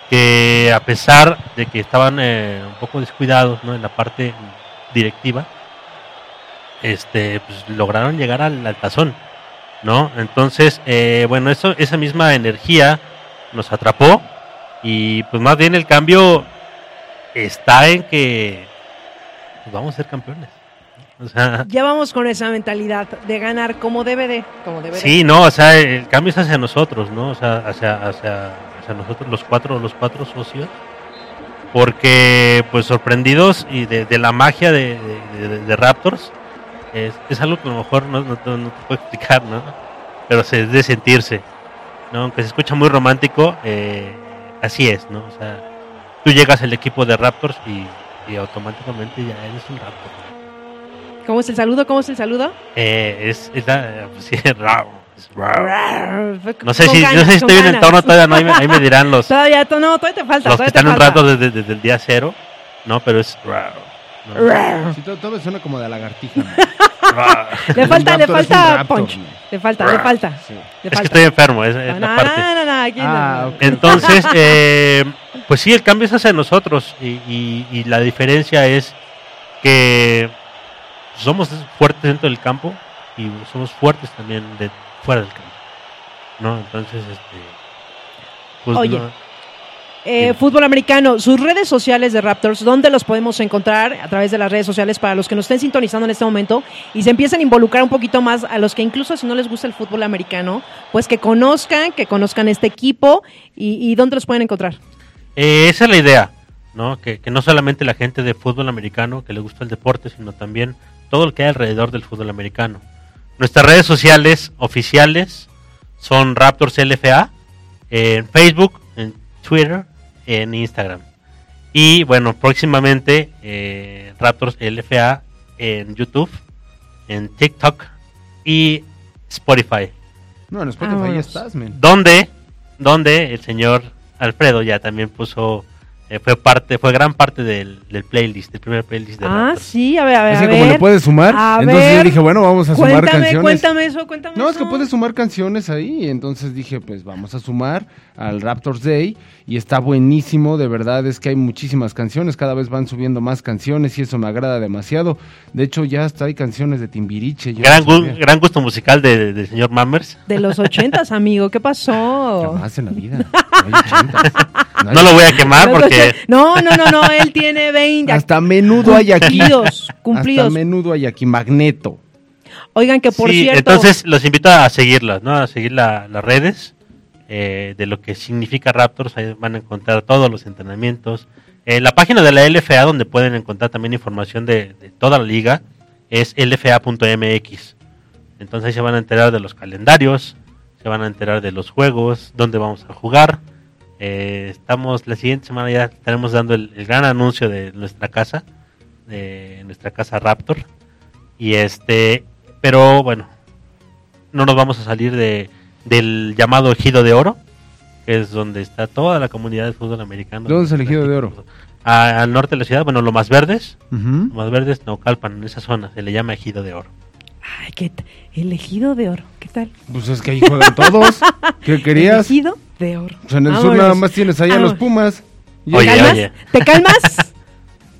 que a pesar de que estaban eh, un poco descuidados ¿no? en la parte directiva, este, pues, lograron llegar al, al tazón, ¿no? Entonces, eh, bueno, eso, esa misma energía nos atrapó y pues más bien el cambio está en que pues, vamos a ser campeones. O sea, Ya vamos con esa mentalidad de ganar como debe de. Como debe de. Sí, no, o sea, el cambio es hacia nosotros, ¿no? O sea, hacia, hacia, hacia nosotros, los cuatro, los cuatro socios, porque, pues, sorprendidos y de, de la magia de, de- de- de Raptors, es, es algo que a lo mejor no, no, te- no te puedo explicar, ¿no? Pero se, es de sentirse, ¿no? Aunque se escucha muy romántico, eh, así es, ¿no? O sea, tú llegas al equipo de Raptors y, y automáticamente ya eres un Raptor. ¿Cómo es el saludo? ¿Cómo es el saludo? Eh, es, es la, sí, es raro, es raro. No sé si, no sé si estoy en el tono todavía, no, ahí, me, ahí me dirán los, Todavía, to- no, todavía te falta. los que están un rato desde, desde el día cero, no, pero es raro. ¿no? Sí, todo, todo suena como de lagartija. Le falta, le falta punch. ¿no? Le falta, le falta. Sí. Le Es que falta. estoy enfermo, es, es no, la parte. no, no, no, aquí no. Ah, ok. Entonces, eh, pues sí, el cambio es hacia nosotros y, y- y la diferencia es que somos fuertes dentro del campo y somos fuertes también de fuera del campo. ¿No? Entonces, este. Pues Oye, no- Eh, fútbol americano, sus redes sociales de Raptors, ¿dónde los podemos encontrar? A través de las redes sociales para los que nos estén sintonizando en este momento y se empiecen a involucrar un poquito más a los que incluso si no les gusta el fútbol americano, pues que conozcan, que conozcan este equipo y, y dónde los pueden encontrar. Eh, esa es la idea, ¿no? Que, que no solamente la gente de fútbol americano que le gusta el deporte, sino también todo lo que hay alrededor del fútbol americano. Nuestras redes sociales oficiales son Raptors LFA en Facebook, en Twitter, en Instagram. Y bueno, próximamente eh, Raptors LFA en YouTube, en TikTok y Spotify. No, en Spotify ya estás, men. donde donde el señor Alfredo ya también puso eh, fue parte fue gran parte del, del playlist del primer playlist de Ah, Raptors. sí, a ver, a ver. Es a como ver. le puedes sumar, A entonces yo dije, bueno, vamos a sumar Cuéntame, canciones. cuéntame eso, cuéntame No, es que puedes sumar canciones ahí, entonces dije, pues vamos a sumar al Raptors Day y está buenísimo, de verdad es que hay muchísimas canciones, cada vez van subiendo más canciones y eso me agrada demasiado. De hecho, ya hasta hay canciones de Timbiriche. yo gran no gu- sabía. gran gusto musical de- del señor Mammers De los ochentas, amigo, ¿qué pasó? Jamás en la vida. No hay ochentas. No lo voy a quemar porque No, no, no, no, él tiene 20. Hasta menudo hay aquí. Cumplidos, cumplidos. Hasta menudo hay aquí. Magneto. Oigan, que por Sí, cierto. entonces los invito a seguirlas no a seguir la- las redes eh, de lo que significa Raptors ahí van a encontrar todos los entrenamientos Eh, la página de la LFA donde pueden encontrar también información de, de toda la liga es lfa.mx entonces ahí se van a enterar de los calendarios se van a enterar de los juegos dónde vamos a jugar Eh, estamos la siguiente semana ya estaremos dando el, el gran anuncio de nuestra casa de nuestra casa Raptor y este pero bueno no nos vamos a salir de del llamado ejido de oro que es donde está toda la comunidad de fútbol americano ¿Dónde es el Ejido de Oro? A- al norte de la ciudad bueno lo más verdes Ujú. lo más verdes Naucalpan en esa zona se le llama ejido de oro Ay, qué elegido de oro. ¿Qué tal? Pues es que ahí juegan todos. ¿Qué querías? Elegido de oro. Pues en el sur nada más tienes allá los Vámonos. Pumas. Y- ¿Te Oye, calmas? oye. ¿Te calmas?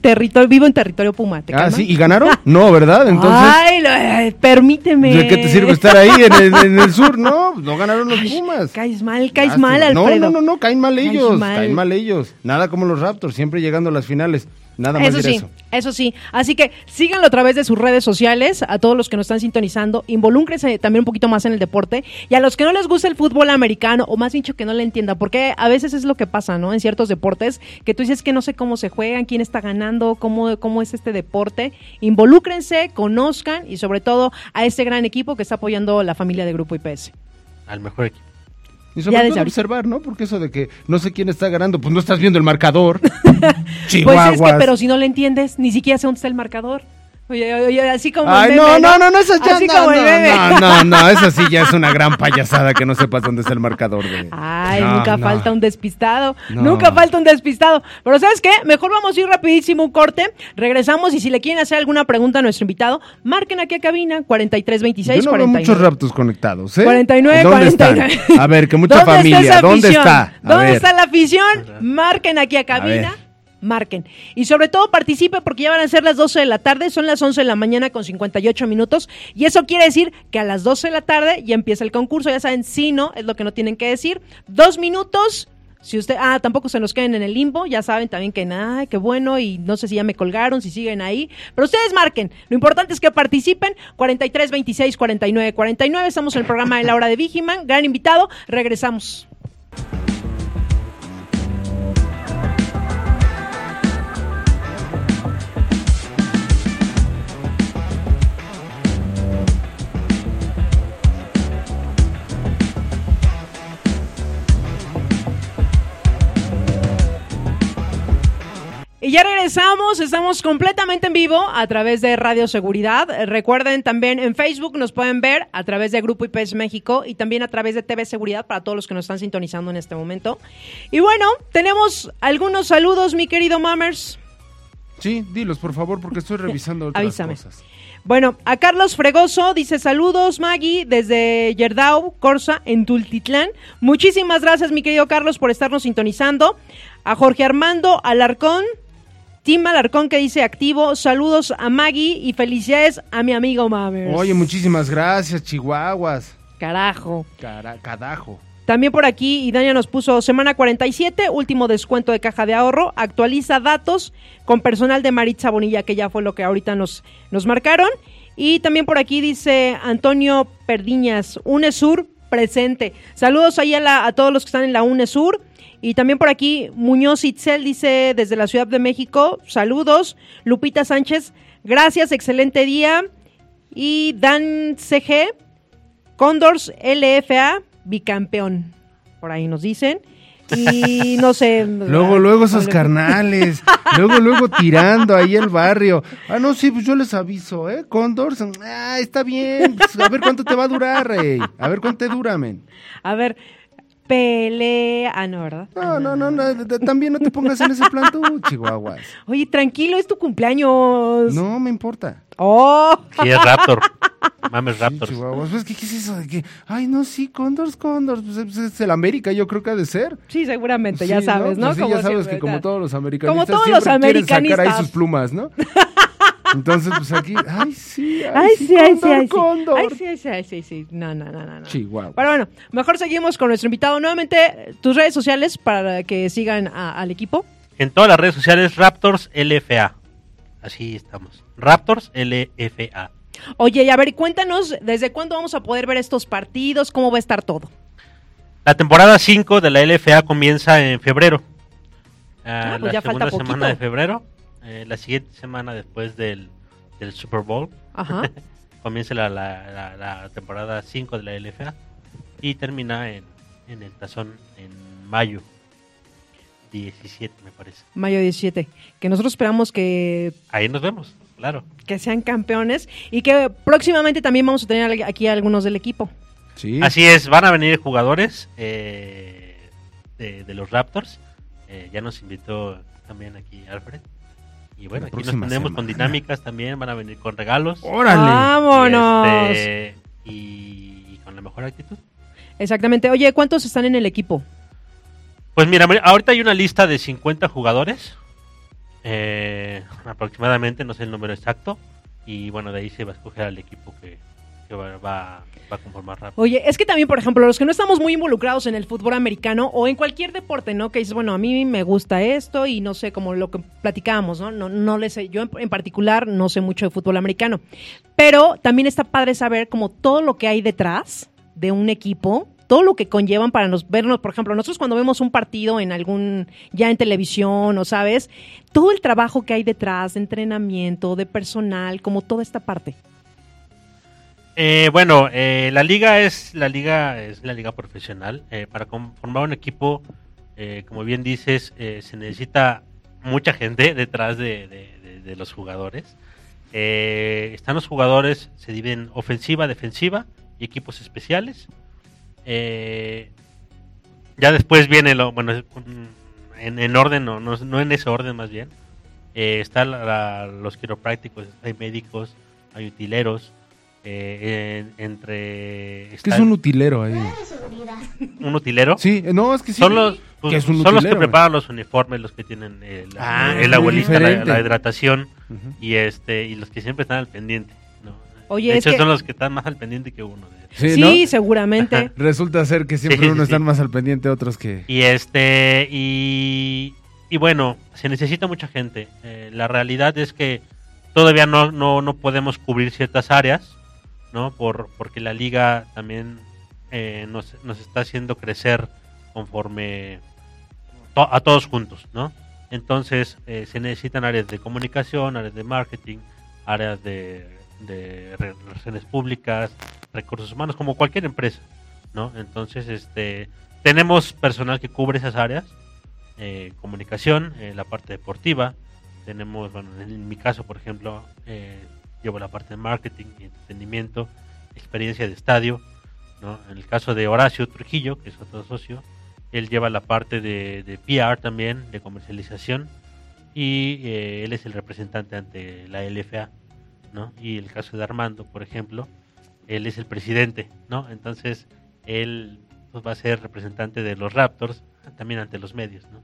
Territorio, vivo en territorio Puma. ¿Te Ah, calmas? sí, ¿y ganaron? No, ¿verdad? Entonces, Ay, lo- ay, permíteme. ¿de qué te sirve estar ahí en el, en el sur? No, no ganaron los Pumas. Caes mal, caes Lástima. mal, No, Alfredo. no, no, no, caen mal ellos, mal. caen mal ellos. Nada como los Raptors, siempre llegando a las finales. Nada más Eso sí, eso. eso sí. Así que síganlo a través de sus redes sociales, a todos los que nos están sintonizando, involúcrense también un poquito más en el deporte y a los que no les gusta el fútbol americano, o más dicho que no le entiendan, porque a veces es lo que pasa, ¿no? En ciertos deportes, que tú dices que no sé cómo se juegan, quién está ganando, cómo, cómo es este deporte. Involúcrense, conozcan y sobre todo a este gran equipo que está apoyando la familia de Grupo IPS. Al mejor equipo. Y Ya sobre desde todo observar, ¿no? Porque eso de que no sé quién está ganando, pues no estás viendo el marcador. Pues Chihuahuas. es que, pero si no le entiendes, ni siquiera sé dónde está el marcador. Oye, oye, así como el Ay, no, no, no, no, esa ya Así no, como el no, meme. no, no, no, esa sí ya es una gran payasada que no sepas dónde está el marcador de. Ay, No, nunca falta un despistado. Nunca falta un despistado. Pero ¿sabes qué? Mejor vamos a ir rapidísimo un corte. Regresamos y si le quieren hacer alguna pregunta a nuestro invitado, marquen aquí a cabina 4326 Yo no veo 49. muchos raptos conectados, ¿eh? 49, ¿Dónde 49. están? A ver, que mucha ¿Dónde familia. está ¿Dónde está? A ¿Dónde ver. está la afición? Marquen aquí a cabina. Marquen. Y sobre todo participe porque ya van a ser las 12 de la tarde, son las 11 de la mañana con 58 minutos. Y eso quiere decir que a las 12 de la tarde ya empieza el concurso. Ya saben, si no, es lo que no tienen que decir. Dos minutos. Si usted, ah, tampoco se nos queden en el limbo, ya saben también que nada, qué bueno, y no sé si ya me colgaron, si siguen ahí, pero ustedes marquen, lo importante es que participen, 43 26 49 49, estamos en el programa de la hora de Vigiman, gran invitado, regresamos. Ya regresamos, estamos completamente en vivo a través de Radio Seguridad. Recuerden también en Facebook nos pueden ver a través de Grupo IPS México y también a través de TV Seguridad para todos los que nos están sintonizando en este momento. Y bueno, tenemos algunos saludos, mi querido Mammers. Sí, dilos, por favor, porque estoy revisando otras Avísame. cosas. Bueno, a Carlos Fregoso dice saludos, Maggie, desde Yerdau, Corsa, en Tultitlán. Muchísimas gracias, mi querido Carlos, por estarnos sintonizando. A Jorge Armando Alarcón, Tim Alarcón que dice activo. Saludos a Maggie y felicidades a mi amigo Mammers. Oye, muchísimas gracias, Chihuahuas. Carajo. Cara, cadajo. También por aquí, Idania nos puso semana 47, último descuento de caja de ahorro, actualiza datos con personal de Maritza Bonilla, que ya fue lo que ahorita nos, nos marcaron. Y también por aquí dice Antonio Perdiñas, UNESUR presente. Saludos ahí a, la- a todos los que están en la UNESUR. Y también por aquí Muñoz Itzel dice desde la Ciudad de México, saludos. Lupita Sánchez, gracias, excelente día. Y Dan CG, Condors LFA, bicampeón. Por ahí nos dicen. Y no sé. Luego, luego esos carnales. luego, luego tirando ahí el barrio. Ah, no, sí, pues yo les aviso, ¿eh? Condors. Ah, está bien. Pues, a ver cuánto te va a durar, rey. A ver cuánto te dura, men. A ver, pelea. Ah, no, ¿verdad? No, no, no, no, de- de- también no te pongas en ese plan tú, Chihuahuas. Oye, tranquilo, es tu cumpleaños. No me importa. Oh, Sí, es Raptor. Mames Raptors. Chihuahuas, pues, ¿qué, ¿qué es eso de que, ay, no, sí, Condors, Condors, pues, es- es el América, yo creo que ha de ser. sí, seguramente, ya Sí, sabes, ¿no? Pues sí, ya sabes siempre, que como ya. todos los americanistas Como todos los siempre quieren sacar ahí americanistas. sus plumas, ¿no? Entonces, pues aquí, ay, sí, ay, Ay, sí, ay, sí, Cóndor, ay, sí. Cóndor. Ay, sí, ay, sí, ay, sí, sí. No, no, no, no. no. Chihuahua. Pero bueno, mejor seguimos con nuestro invitado. Nuevamente, tus redes sociales para que sigan a- al equipo. En todas las redes sociales, Raptors LFA. Así estamos. Raptors LFA. Oye, y a ver, cuéntanos, ¿desde cuándo vamos a poder ver estos partidos? ¿Cómo va a estar todo? La temporada 5 de la LFA comienza en febrero. Ah, Ah, pues la ya falta segunda poquito. semana de febrero. Eh, la siguiente semana después del, del Super Bowl. Ajá. comienza la, la- la- la temporada 5 de la LFA. Y termina en, en el tazón en mayo 17, me parece. Mayo 17. Que nosotros esperamos que, Ahí nos vemos, claro. que sean campeones y que próximamente también vamos a tener aquí a algunos del equipo. Sí. Así es, van a venir jugadores eh, de, de los Raptors. Eh, ya nos invitó también aquí Alfred. Y bueno, La aquí nos tenemos con dinámicas también, van a venir con regalos. Órale. ¡Vámonos! Y, este, y- y con la mejor actitud. Exactamente. Oye, ¿cuántos están en el equipo? Pues mira, mira, ahorita hay una lista de 50 jugadores. eh, aproximadamente, no sé el número exacto. Y bueno, de ahí se va a escoger al equipo que, que va, va, va a conformar Raptors. Oye, es que también, por ejemplo, los que no estamos muy involucrados en el fútbol americano o en cualquier deporte, ¿no? Que dices, bueno, a mí me gusta esto y no sé, como lo que platicábamos, ¿no? No, no le sé, yo en, en particular no sé mucho de fútbol americano, pero también está padre saber como todo lo que hay detrás de un equipo, todo lo que conllevan para nos vernos, por ejemplo, nosotros cuando vemos un partido en algún, ya en televisión o sabes, todo el trabajo que hay detrás de entrenamiento, de personal, como toda esta parte. Eh, bueno, eh, la liga es la liga es la liga profesional. Eh, para conformar un equipo, eh, como bien dices, eh, se necesita mucha gente detrás de, los jugadores. Eh, están los jugadores, se dividen ofensiva, defensiva y equipos especiales. Ya después viene lo, bueno, en, en orden, no, no, en ese orden más bien. Están los quiroprácticos, hay médicos, hay utileros. Eh, en- entre ¿Qué es están- un utilero ahí? un utilero Sí, no, es que sí. son los pues, ¿Qué es un son los que preparan los uniformes los que tienen el, Ah, el abuelita la, hidratación y este y los que siempre están al pendiente ¿no? Oye, de es que- son los que están más al pendiente que uno de Sí, Sí, ¿no? seguramente. Resulta ser que siempre Sí, sí, uno están sí. más al pendiente, otros que... Y este y, y bueno, se necesita mucha gente. Eh, la realidad es que todavía no, no, no podemos cubrir ciertas áreas, ¿no? Por, porque la liga también eh, nos, nos está haciendo crecer conforme a todos juntos, ¿no? Entonces eh, se necesitan áreas de comunicación, áreas de marketing, áreas de, de re- relaciones públicas, recursos humanos, como cualquier empresa, ¿no? Entonces, este, tenemos personal que cubre esas áreas, eh, comunicación, eh, la parte deportiva, tenemos, bueno, en mi caso, por ejemplo, eh, llevo la parte de marketing y entretenimiento, experiencia de estadio, ¿no? En el caso de Horacio Trujillo, que es otro socio, él lleva la parte de, de PR también, de comercialización, y eh, él es el representante ante la LFA, ¿no? Y el caso de Armando, por ejemplo, él es el presidente, ¿no? Entonces, él pues, va a ser representante de los Raptors también ante los medios, ¿no?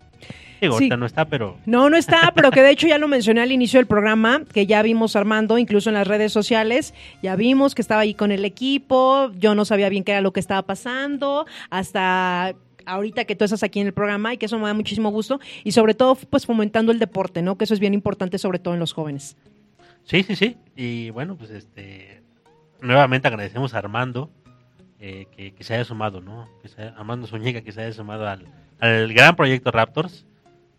Digo, Sí. ahorita no está, pero No, no está, pero que de hecho ya lo mencioné al inicio del programa, que ya vimos Armando, incluso en las redes sociales, ya vimos que estaba ahí con el equipo, yo no sabía bien qué era lo que estaba pasando, hasta ahorita que tú estás aquí en el programa y que eso me da muchísimo gusto y sobre todo pues fomentando el deporte, ¿no? Que eso es bien importante sobre todo en los jóvenes. Sí, sí, sí. Y bueno, pues este nuevamente agradecemos a Armando eh, que, que se haya sumado, ¿no? Que se haya- Armando Zúñiga que se haya sumado al, al gran proyecto Raptors,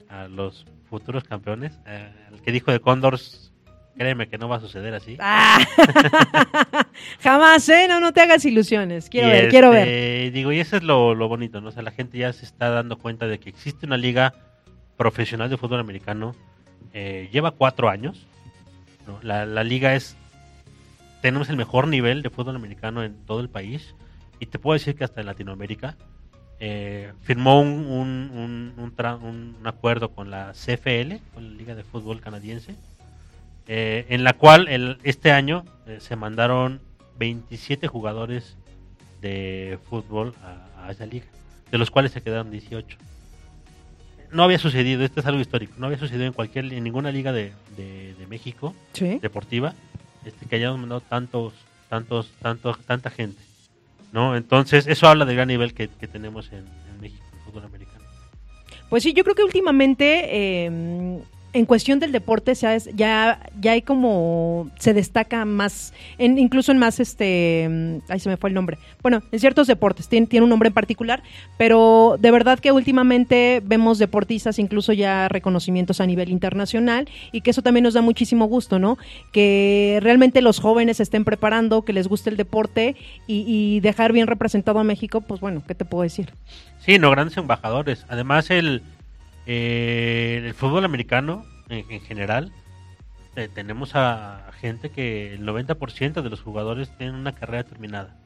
a los futuros campeones. Eh, el que dijo de Condors, créeme que no va a suceder así. Ah, jamás, ¿eh? No, no te hagas ilusiones. Quiero Y, ver, quiero este, ver. Digo, y eso es lo, lo bonito, ¿no? O sea, la gente ya se está dando cuenta de que existe una liga profesional de fútbol americano. eh, lleva cuatro años. ¿no? La, la liga es... Tenemos el mejor nivel de fútbol americano en todo el país. Y te puedo decir que hasta en Latinoamérica. eh, firmó un, un, un, un tra- un- un acuerdo con la CFL, con la Liga de Fútbol Canadiense, eh, en la cual el, este año eh, se mandaron 27 jugadores de fútbol a, a esa liga, de los cuales se quedaron 18. No había sucedido, esto es algo histórico, no había sucedido en cualquier en ninguna liga de, de- de México Sí. deportiva este, que hayamos mandado tantos, tantos, tantos, tanta gente. ¿No? Entonces, eso habla del gran nivel que, que tenemos en, en México, el fútbol americano. Pues sí, yo creo que últimamente eh, en cuestión del deporte se ha- ya, ya hay como se destaca más, en, incluso en más este, mm, ahí se me fue el nombre. Bueno, en ciertos deportes tiene, un nombre en particular, pero de verdad que últimamente vemos deportistas incluso ya reconocimientos a nivel internacional y que eso también nos da muchísimo gusto, ¿no? Que realmente los jóvenes estén preparando, que les guste el deporte y dejar bien representado a México, pues bueno, ¿qué te puedo decir? Sí, no, grandes embajadores. Además, el, eh, el fútbol americano en, en general, eh, tenemos a gente que el 90% de los jugadores tienen una carrera terminada.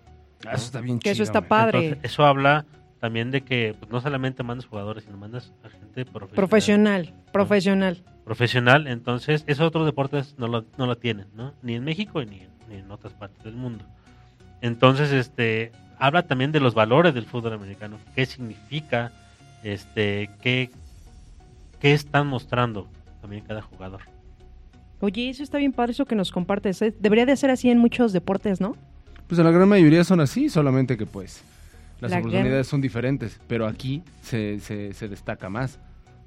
Ah, Eso está bien Que eso chido, está padre. Entonces, eso habla también de que pues, no solamente mandas jugadores, sino mandas a gente profesional. Profesional, profesional. profesional, entonces esos otros deportes no lo, no lo tienen, ¿no? Ni en México ni, ni en otras partes del mundo. Entonces, este, habla también de los valores del fútbol americano, qué significa, este, qué, qué están mostrando también cada jugador. Oye, eso está bien padre eso que nos compartes. ¿eh? Debería de ser así en muchos deportes, ¿no? Pues en la gran mayoría son así, solamente que pues las La oportunidades guerra. son diferentes, pero aquí se, se, se destaca más,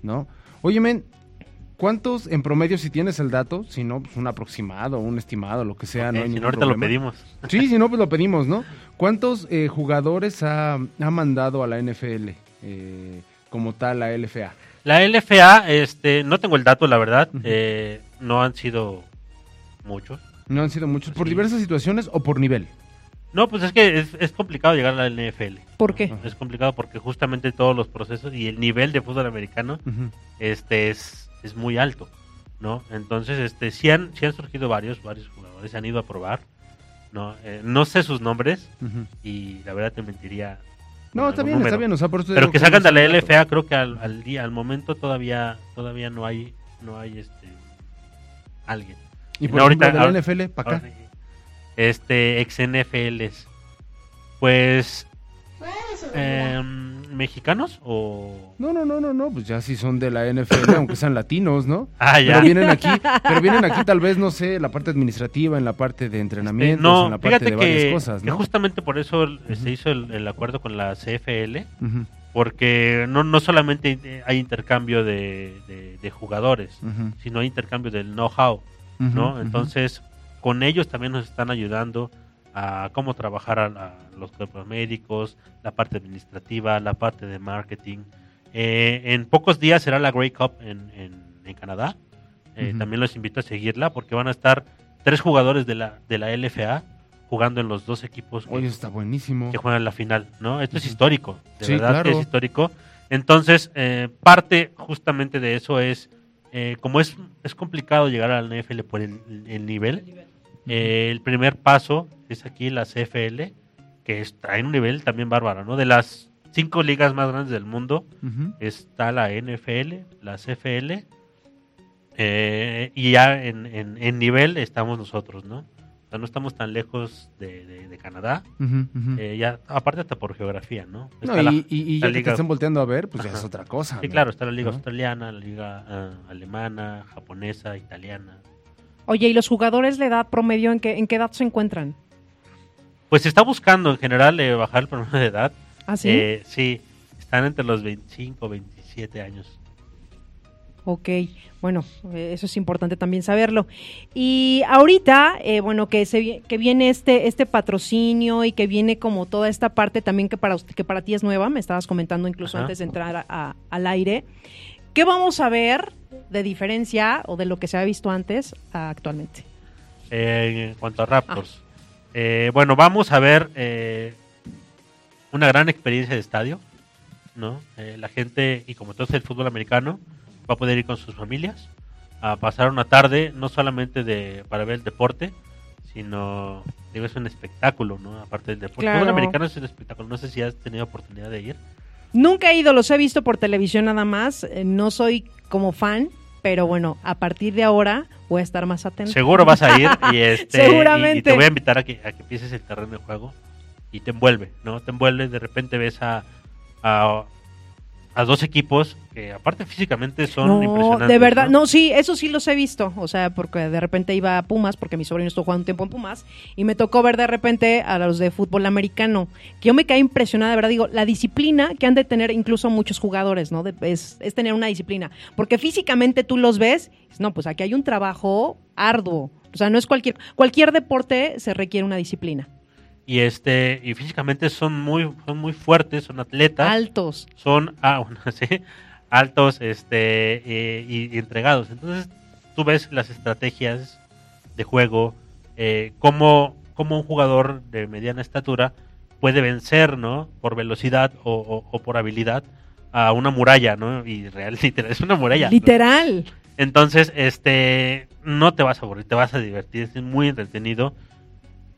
¿no? Oye, men, ¿cuántos en promedio, si tienes el dato, si no, pues un aproximado, un estimado, lo que sea, no hay si ningún no, ahorita lo pedimos. Sí, si no, pues lo pedimos, ¿no? ¿Cuántos eh, jugadores ha, ha mandado a la NFL eh, como tal la LFA? La LFA, este, no tengo el dato, la verdad. Eh, no han sido muchos. No han sido muchos, por Sí. diversas situaciones o por nivel. No, pues es que es, es complicado llegar a la NFL. ¿Por qué? Es complicado porque justamente todos los procesos y el nivel de fútbol americano este es, es muy alto, ¿no? Entonces, este sí han, sí han surgido varios, varios jugadores, se han ido a probar, ¿no? Eh, no sé sus nombres y la verdad te mentiría. No, está bien, está número. bien. O sea, por eso Pero que salgan de no la. LFA creo que al, al día, al momento todavía, todavía no hay, no hay este alguien. Y No, por ahorita- ejemplo, de ahora- la NFL, para acá. Ahora, Este, ex NFLs. Pues. em, ¿Mexicanos o.? No, no, no, no, no, pues ya sí son de la NFL, aunque sean latinos, ¿no? Ah, ya. Pero vienen aquí, pero vienen aquí tal vez, no sé, la parte administrativa, en la parte de entrenamientos, Este, no, en la parte fíjate de varias que, cosas, que ¿no? justamente por eso se hizo el, el acuerdo con la CFL, porque no, no solamente hay intercambio de, de- de jugadores, sino hay intercambio del know-how, ¿no? Entonces, con ellos también nos están ayudando a cómo trabajar a, a los cuerpos médicos, la parte administrativa, la parte de marketing. Eh, en pocos días será la Grey Cup en, en- en Canadá. Eh. También los invito a seguirla porque van a estar tres jugadores de la, de la LFA jugando en los dos equipos que, Oye, está buenísimo. que juegan la final, ¿no? Esto es histórico, de Sí, verdad que es histórico. Entonces, eh, parte justamente de eso es, eh, como es, es complicado llegar al NFL por el, el nivel, eh, el primer paso es aquí la CFL, que es, trae un nivel también bárbaro, ¿no? De las cinco ligas más grandes del mundo, Ujú. está la NFL, la CFL, eh, y ya en, en- en nivel estamos nosotros, ¿no? O sea, no estamos tan lejos de, de- de Canadá, Ujú, ujú. eh, ya aparte hasta por geografía, ¿no? No, Está la- y, y- y la ya que te liga- estén volteando a ver, pues ya Ajá. es otra cosa. Sí, ¿no? claro, está la liga ¿No? australiana, la liga ah, alemana, japonesa, italiana. Oye, ¿y los jugadores de edad promedio en qué, en qué edad se encuentran? Pues se está buscando en general eh, bajar el promedio de edad. ¿Ah, sí? Eh, sí, están entre los 25, 27 años. Ok, bueno, eh, eso es importante también saberlo. Y ahorita, eh, bueno, que se que viene este este patrocinio y que viene como toda esta parte también que para usted- que para ti es nueva, me estabas comentando incluso Ajá. antes de entrar a- a- al aire. ¿Qué vamos a ver de diferencia o de lo que se ha visto antes a actualmente? Eh, en cuanto a Raptors. Eh, bueno, vamos a ver eh, una gran experiencia de estadio. ¿no? Eh, la gente, y como todo es el fútbol americano, va a poder ir con sus familias a pasar una tarde, no solamente de para ver el deporte, sino digo, es un espectáculo, ¿no? Aparte del deporte. El fútbol americano es un espectáculo. No sé si has tenido oportunidad de ir. Nunca he ido, los he visto por televisión nada más, eh, no soy como fan, pero bueno, a partir de ahora voy a estar más atento. Seguro vas a ir y, este, y- y, Seguramente. te voy a invitar a que, a que empieces el terreno de juego y te envuelve, ¿no? Te envuelve, de repente ves a, a, a dos equipos que aparte físicamente son no, impresionantes. de verdad, no, sí, eso sí los he visto, o sea, porque de repente iba a Pumas, porque mi sobrino estuvo jugando un tiempo en Pumas, y me tocó ver de repente a los de fútbol americano, que yo me caí impresionada, de verdad, digo, la disciplina que han de tener incluso muchos jugadores, ¿no? De- es, es tener una disciplina, porque físicamente tú los ves, no, pues aquí hay un trabajo arduo, o sea, no es cualquier, cualquier deporte se requiere una disciplina, Y este y físicamente son muy son muy fuertes, son atletas, altos, son ah, bueno, sí, altos este eh, y, y entregados. Entonces tú ves las estrategias de juego, eh, cómo, cómo un jugador de mediana estatura puede vencer, ¿no? Por velocidad o, o- o por habilidad a una muralla, ¿no? Y real, literal, es una muralla. ¿no? literal. Entonces, este, no te vas a aburrir, te vas a divertir, es muy entretenido.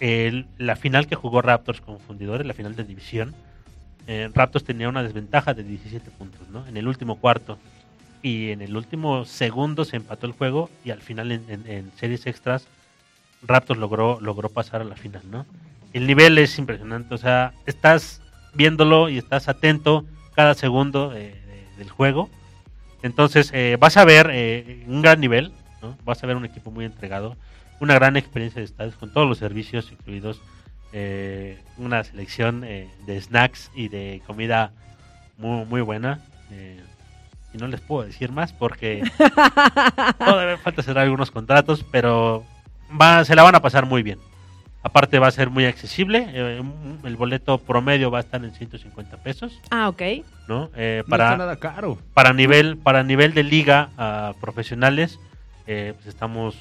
El- la final que jugó Raptors con Fundidores, la final de división, eh, Raptors tenía una desventaja de 17 puntos, ¿no? En el último cuarto. Y en el último segundo se empató el juego y al final en, en- en series extras Raptors logró, logró pasar a la final, ¿no? El nivel es impresionante, o sea, estás viéndolo y estás atento cada segundo eh, de- del juego. Entonces, eh, vas a ver eh, un gran nivel. Vas a ver un equipo muy entregado, una gran experiencia de estadios con todos los servicios incluidos. eh, una selección eh, de snacks y de comida muy, muy buena. Eh, y no les puedo decir más porque todavía falta cerrar algunos contratos, pero va, se la van a pasar muy bien. Aparte va a ser muy accesible, eh, el boleto promedio va a estar en 150 pesos, Ah, ok. ¿no? Eh, No para, está nada caro. para nivel para nivel de liga a profesionales eh, pues estamos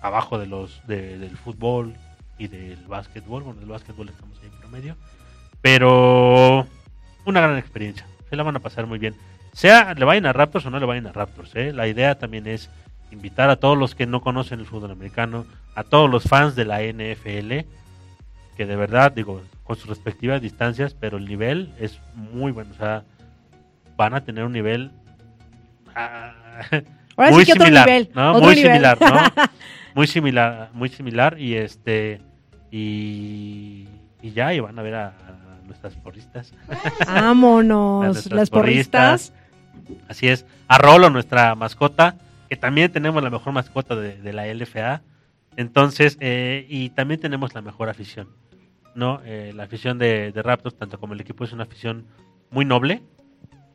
abajo de los de- del fútbol y del básquetbol bueno del básquetbol estamos ahí promedio pero una gran experiencia se la van a pasar muy bien sea le vayan a Raptors o no le vayan a Raptors ¿eh? la idea también es invitar a todos los que no conocen el fútbol americano a todos los fans de la NFL que de verdad digo con sus respectivas distancias pero el nivel es muy bueno o sea van a tener un nivel ah, Ahora muy sí que otro similar, nivel. ¿no? otro muy nivel. similar, ¿no? muy similar, muy similar y este y, y ya y van a ver a, a nuestras porristas. A Vámonos. nuestras Las porristas. Así es, a Rolo nuestra mascota, que también tenemos la mejor mascota de, de la LFA. Entonces, eh, y también tenemos la mejor afición, ¿no? Eh, la afición de, de Raptors, tanto como el equipo, es una afición muy noble,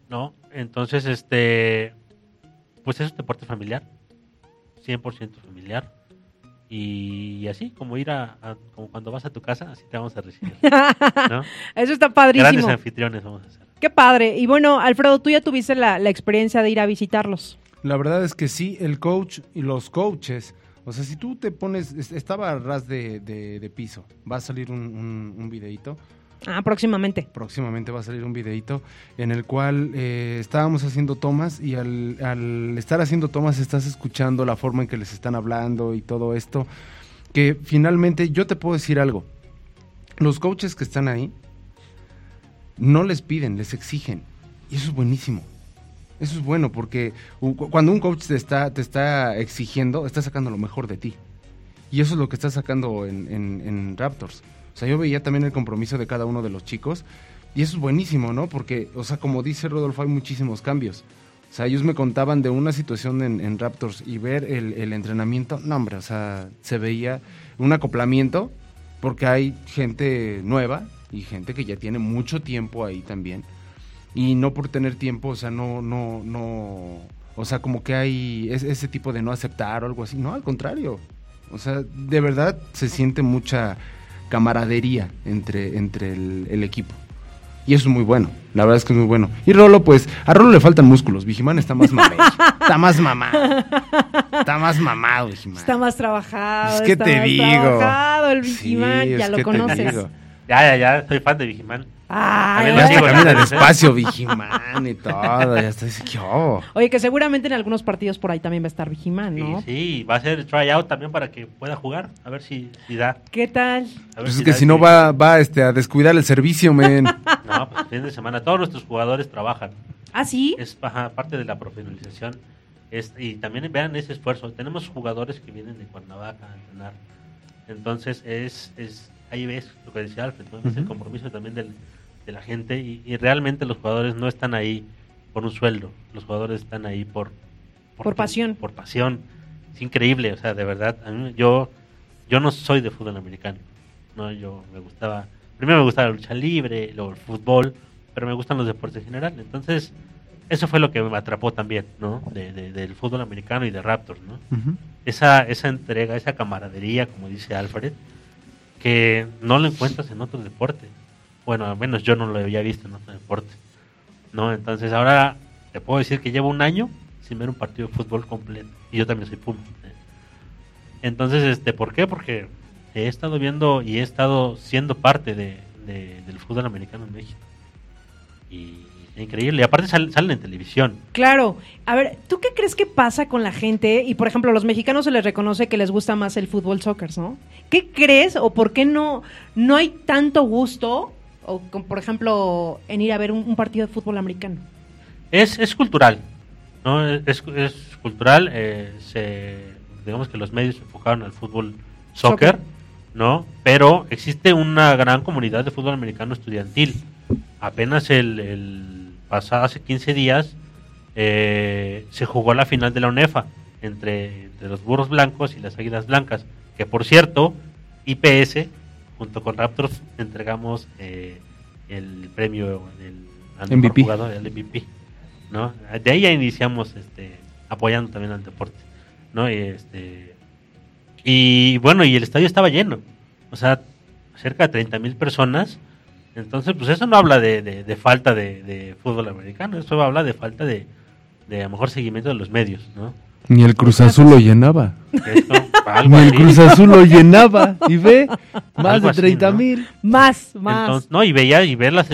¿no? Entonces, este, pues es un deporte familiar, 100% familiar. Y así, como ir a, a- como cuando vas a tu casa, así te vamos a recibir, ¿no? Eso está Grandes padrísimo. anfitriones vamos a hacer. Qué padre. Y bueno, Alfredo, tú ya tuviste la, la experiencia de ir a visitarlos. La verdad es que sí, el coach y los coaches, o sea, si tú te pones, es- estaba a ras de, de- de piso, va a salir un, un, un videíto, Ah, próximamente. próximamente va a salir un videíto en el cual eh, estábamos haciendo tomas y al, estar haciendo tomas estás escuchando la forma en que les están hablando y todo esto, que finalmente yo te puedo decir algo, los coaches que están ahí no les piden, les exigen y eso es buenísimo. Eso es bueno porque cuando un coach te está, te está exigiendo, está sacando lo mejor de ti. Y eso es lo que está sacando en Raptors. O sea, yo veía también el compromiso de cada uno de los chicos. Y eso es buenísimo, ¿no? Porque, o sea, como dice Rodolfo, hay muchísimos cambios. O sea, ellos me contaban de una situación en, Raptors y ver el, entrenamiento. No, hombre, o sea, se veía un acoplamiento porque hay gente nueva y gente que ya tiene mucho tiempo ahí también. Y no por tener tiempo, o sea, no, no, no, o sea, como que hay es- ese tipo de no aceptar o algo así. No, al contrario. O sea, de verdad se siente mucha camaradería entre, entre el, el equipo. Y eso es muy bueno, la verdad es que es muy bueno. Y Rolo, pues, a Rolo le faltan músculos. Vigimán está más mamado. está más mamado. Está más mamado, Vigimán. Está más trabajado. Es que está te más digo. Trabajado, el Sí, Vigimán, es ya lo que te conoces. digo. Ya, ya, ya, soy fan de Vigimán. Ay, Ya hasta camina ¿no? despacio, Vigimán y todo. Ya está dice, ¿qué? Oye, que seguramente en algunos partidos por ahí también va a estar Vigimán, ¿no? Sí, sí, va a ser tryout también para que pueda jugar, a ver si, si da. ¿Qué tal? Pues es si que si no va, va este, a descuidar el servicio, men. No, pues fin de semana. Todos nuestros jugadores trabajan. ¿Ah, sí? Es ajá, parte de la profesionalización. Es, y también vean ese esfuerzo. Tenemos jugadores que vienen de Cuernavaca a entrenar. Entonces, es, es ahí ves lo que decía Alfred, ¿no? es el compromiso también del- de la gente. Y, y realmente los jugadores no están ahí por un sueldo. Los jugadores están ahí por... Por pasión. Por pasión. Es increíble, o sea, de verdad. A mí- yo, yo no soy de fútbol americano. No, yo me gustaba... Primero me gustaba la lucha libre, luego el fútbol, pero me gustan los deportes en general. Entonces, eso fue lo que me atrapó también, ¿no? De, de- del fútbol americano y de Raptors, ¿no? Esa, esa entrega, esa camaradería, como dice Alfred, que no lo encuentras en otro deporte. Bueno, al menos yo no lo había visto en otro deporte, ¿no? Entonces ahora te puedo decir que llevo un año sin ver un partido de fútbol completo. Y yo también soy Puma. Entonces, este, ¿por qué? Porque he estado viendo y he estado siendo parte de, de- del fútbol americano en México. Y increíble. Y aparte sal- salen en televisión. Claro. A ver, ¿tú qué crees que pasa con la gente? Y por ejemplo, a los mexicanos se les reconoce que les gusta más el fútbol soccer, ¿no? ¿Qué crees o por qué no, no hay tanto gusto, o con- por ejemplo, en ir a ver un, un partido de fútbol americano? Es, es cultural, ¿no? Es, es cultural. eh, se, digamos que los medios se enfocaron al fútbol soccer, Soccer. ¿no? Pero existe una gran comunidad de fútbol americano estudiantil. Apenas el, el pasado, hace 15 días, eh, se jugó la final de la UNEFA entre, entre los burros blancos y las águilas blancas. Que por cierto, IPS, junto con Raptors entregamos eh, el premio del al MVP. jugador, el MVP, ¿no? De ahí ya iniciamos este, apoyando también al deporte, ¿no? Y, este, y bueno, y el estadio estaba lleno, o sea, cerca de 30 mil personas. Entonces, pues eso no habla de, de- de falta de, de fútbol americano, eso habla de falta de, de a lo mejor seguimiento de los medios, ¿no? Ni el Cruz Azul lo llenaba. Esto, algo el. Cruz Azul lo llenaba. Y ve, más Algo de así, 30 ¿no? mil. Más, más. Entonces, no, y veía y ver las,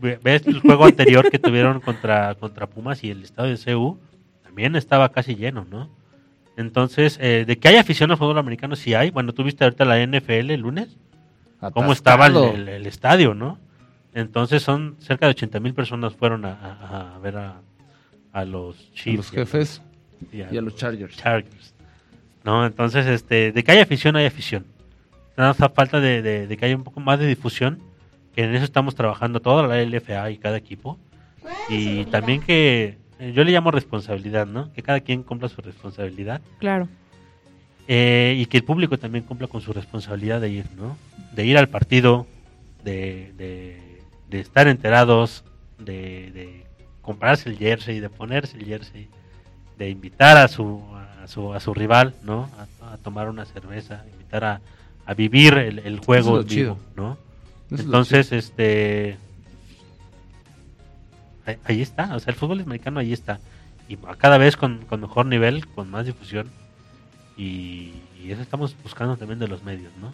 ve- ves el juego anterior que tuvieron contra, contra Pumas y el estadio de CU también estaba casi lleno, ¿no? Entonces, eh, de que hay afición al fútbol americano, sí hay. Bueno, tú viste ahorita la NFL el lunes, cómo estaba el, Atascado. el- el estadio, ¿no? Entonces, son cerca de 80 mil personas fueron a, a- a ver a, a los A Chiefs. los y a jefes y a y a los Chargers. Chargers. ¿No? Entonces, este, de que hay afición, hay afición. Nada más falta de, de- de que haya un poco más de difusión, que en eso estamos trabajando toda la LFA y cada equipo. Y también que, eh, yo le llamo responsabilidad, ¿no? Que cada quien cumpla su responsabilidad. Claro. Eh, y que el público también cumpla con su responsabilidad de ir, ¿no? De ir al partido, de, de- de estar enterados, de, de comprarse el jersey, de ponerse el jersey, de invitar a su, a su, a su rival, ¿no? A, a tomar una cerveza, invitar a, a vivir el, el juego chido. vivo, ¿no? Es Entonces, este... ahí- Ahí está, o sea, el fútbol americano ahí está. Y cada vez con, con mejor nivel, con más difusión. Y, y eso estamos buscando también de los medios, ¿no?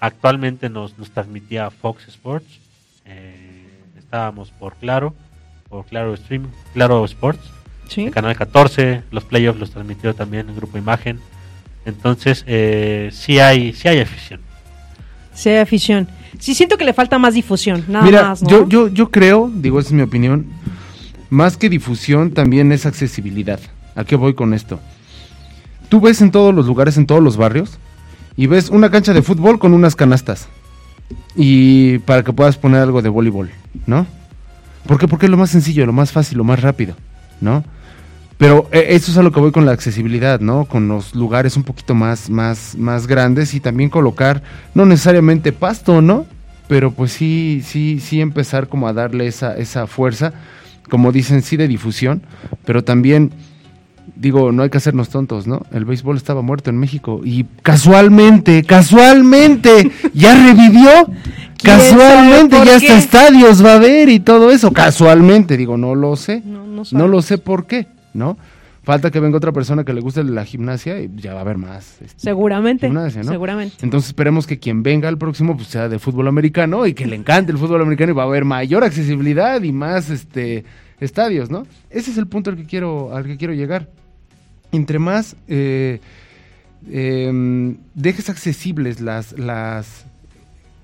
Actualmente nos, nos transmitía Fox Sports. eh, estábamos por Claro, por Claro Stream, Claro Sports. Sí. El canal 14, los playoffs los transmitió también el Grupo Imagen. Entonces, eh, sí hay sí hay afición. Sí, hay afición. Sí, siento que le falta más difusión, nada Mira, más, ¿no? yo, yo, yo creo, digo, esa es mi opinión, más que difusión también es accesibilidad. ¿A qué voy con esto? Tú ves en todos los lugares, en todos los barrios, y ves una cancha de fútbol con unas canastas. Y para que puedas poner algo de voleibol, ¿no? ¿Por qué? Porque es lo más sencillo, lo más fácil, lo más rápido, ¿no? Pero eh, eso es a lo que voy con la accesibilidad, ¿no? Con los lugares un poquito más, más, más grandes y también colocar, no necesariamente pasto, ¿no? Pero pues sí, sí, sí empezar como a darle esa, esa fuerza, como dicen, sí de difusión, pero también, digo, no hay que hacernos tontos, ¿no? El béisbol estaba muerto en México y casualmente, casualmente, ya revivió. ¿Quién sabe Casualmente ya hasta estadios va a haber y todo eso. Casualmente, digo, no lo sé. No, no No lo sé por qué, ¿no? Falta que venga otra persona que le guste la gimnasia y ya va a haber más. este, Seguramente. gimnasia, ¿no? Seguramente. Entonces esperemos que quien venga al próximo pues sea de fútbol americano y que le encante el fútbol americano y va a haber mayor accesibilidad y más este estadios, ¿no? Ese es el punto al que quiero al que quiero llegar. Entre más eh, em, dejes accesibles las las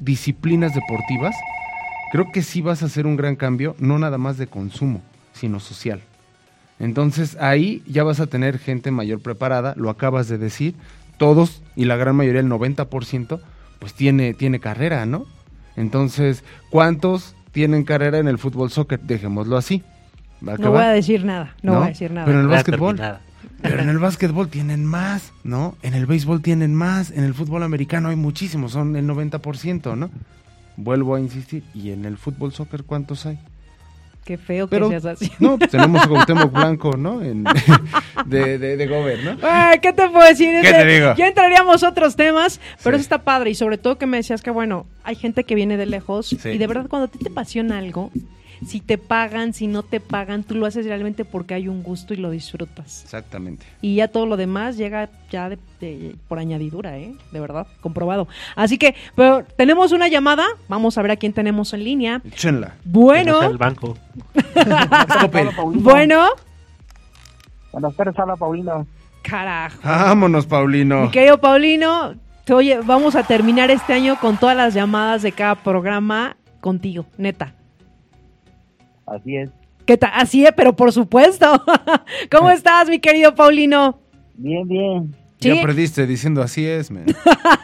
disciplinas deportivas, creo que sí vas a hacer un gran cambio, no nada más de consumo, sino social. Entonces ahí ya vas a tener gente mayor preparada, lo acabas de decir, todos y la gran mayoría, el 90%, pues tiene, tiene carrera, ¿no? Entonces, ¿cuántos tienen carrera en el fútbol soccer? Dejémoslo así. ¿Va que No va? voy a decir nada. No, ¿No? voy a decir nada. Pero en el básquetbol. Pero en el básquetbol tienen más, ¿no? En el béisbol tienen más, en el fútbol americano hay muchísimos, son el 90%, ¿no? Vuelvo a insistir, ¿y en el fútbol soccer cuántos hay? Qué feo Pero, que seas así. no, pues tenemos a Cuauhtémoc Blanco, ¿no? En- de, de, de Gober, ¿no? Ay, ¿qué te puedo decir? ¿Qué te digo? Ya entraríamos a otros temas, pero Sí. eso está padre. Y sobre todo que me decías que, bueno, hay gente que viene de lejos. Sí. Y de verdad, cuando a ti te apasiona algo, si te pagan, si no te pagan, tú lo haces realmente porque hay un gusto y lo disfrutas. Exactamente. Y ya todo lo demás llega ya de- de- por añadidura, ¿eh? De verdad, comprobado. Así que, pero tenemos una llamada. Vamos a ver a quién tenemos en línea. Échenla. Bueno, el banco. Bueno. Buenas tardes, habla Paulino. Carajo. Vámonos, Paulino. Mi querido Paulino, te oye, vamos a terminar este año con todas las llamadas de cada programa contigo, neta. Así es. ¿Qué tal? Así es, pero por supuesto. ¿Cómo estás, mi querido Paulino? Bien, bien. Sí. Ya perdiste diciendo así es, man.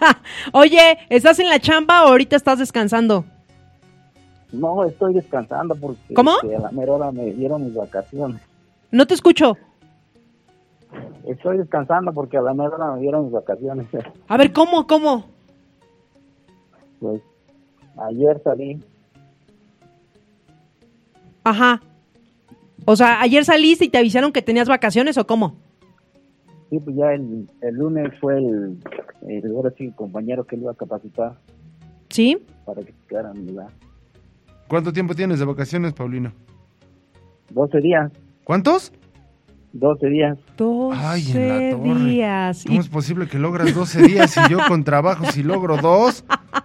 Oye, ¿estás en la chamba o ahorita estás descansando? No, estoy descansando porque ¿Cómo? este, a la mera hora me dieron mis vacaciones. No te escucho. Estoy descansando porque a la mera hora me dieron mis vacaciones. A ver, ¿cómo, cómo? Pues ayer salí. Ajá. O sea, ayer saliste y te avisaron que tenías vacaciones o cómo? Sí, pues ya el, el lunes fue el, el, ahora sí, compañero que lo iba a capacitar ¿Sí? para que se quedara en mi lugar. ¿Cuánto tiempo tienes de vacaciones, Paulino? 12 días, ¿Cuántos? 12 días. 12 Ay, en la torre. días. ¿Cómo Y- es posible que logras 12 días y yo con trabajo si logro dos?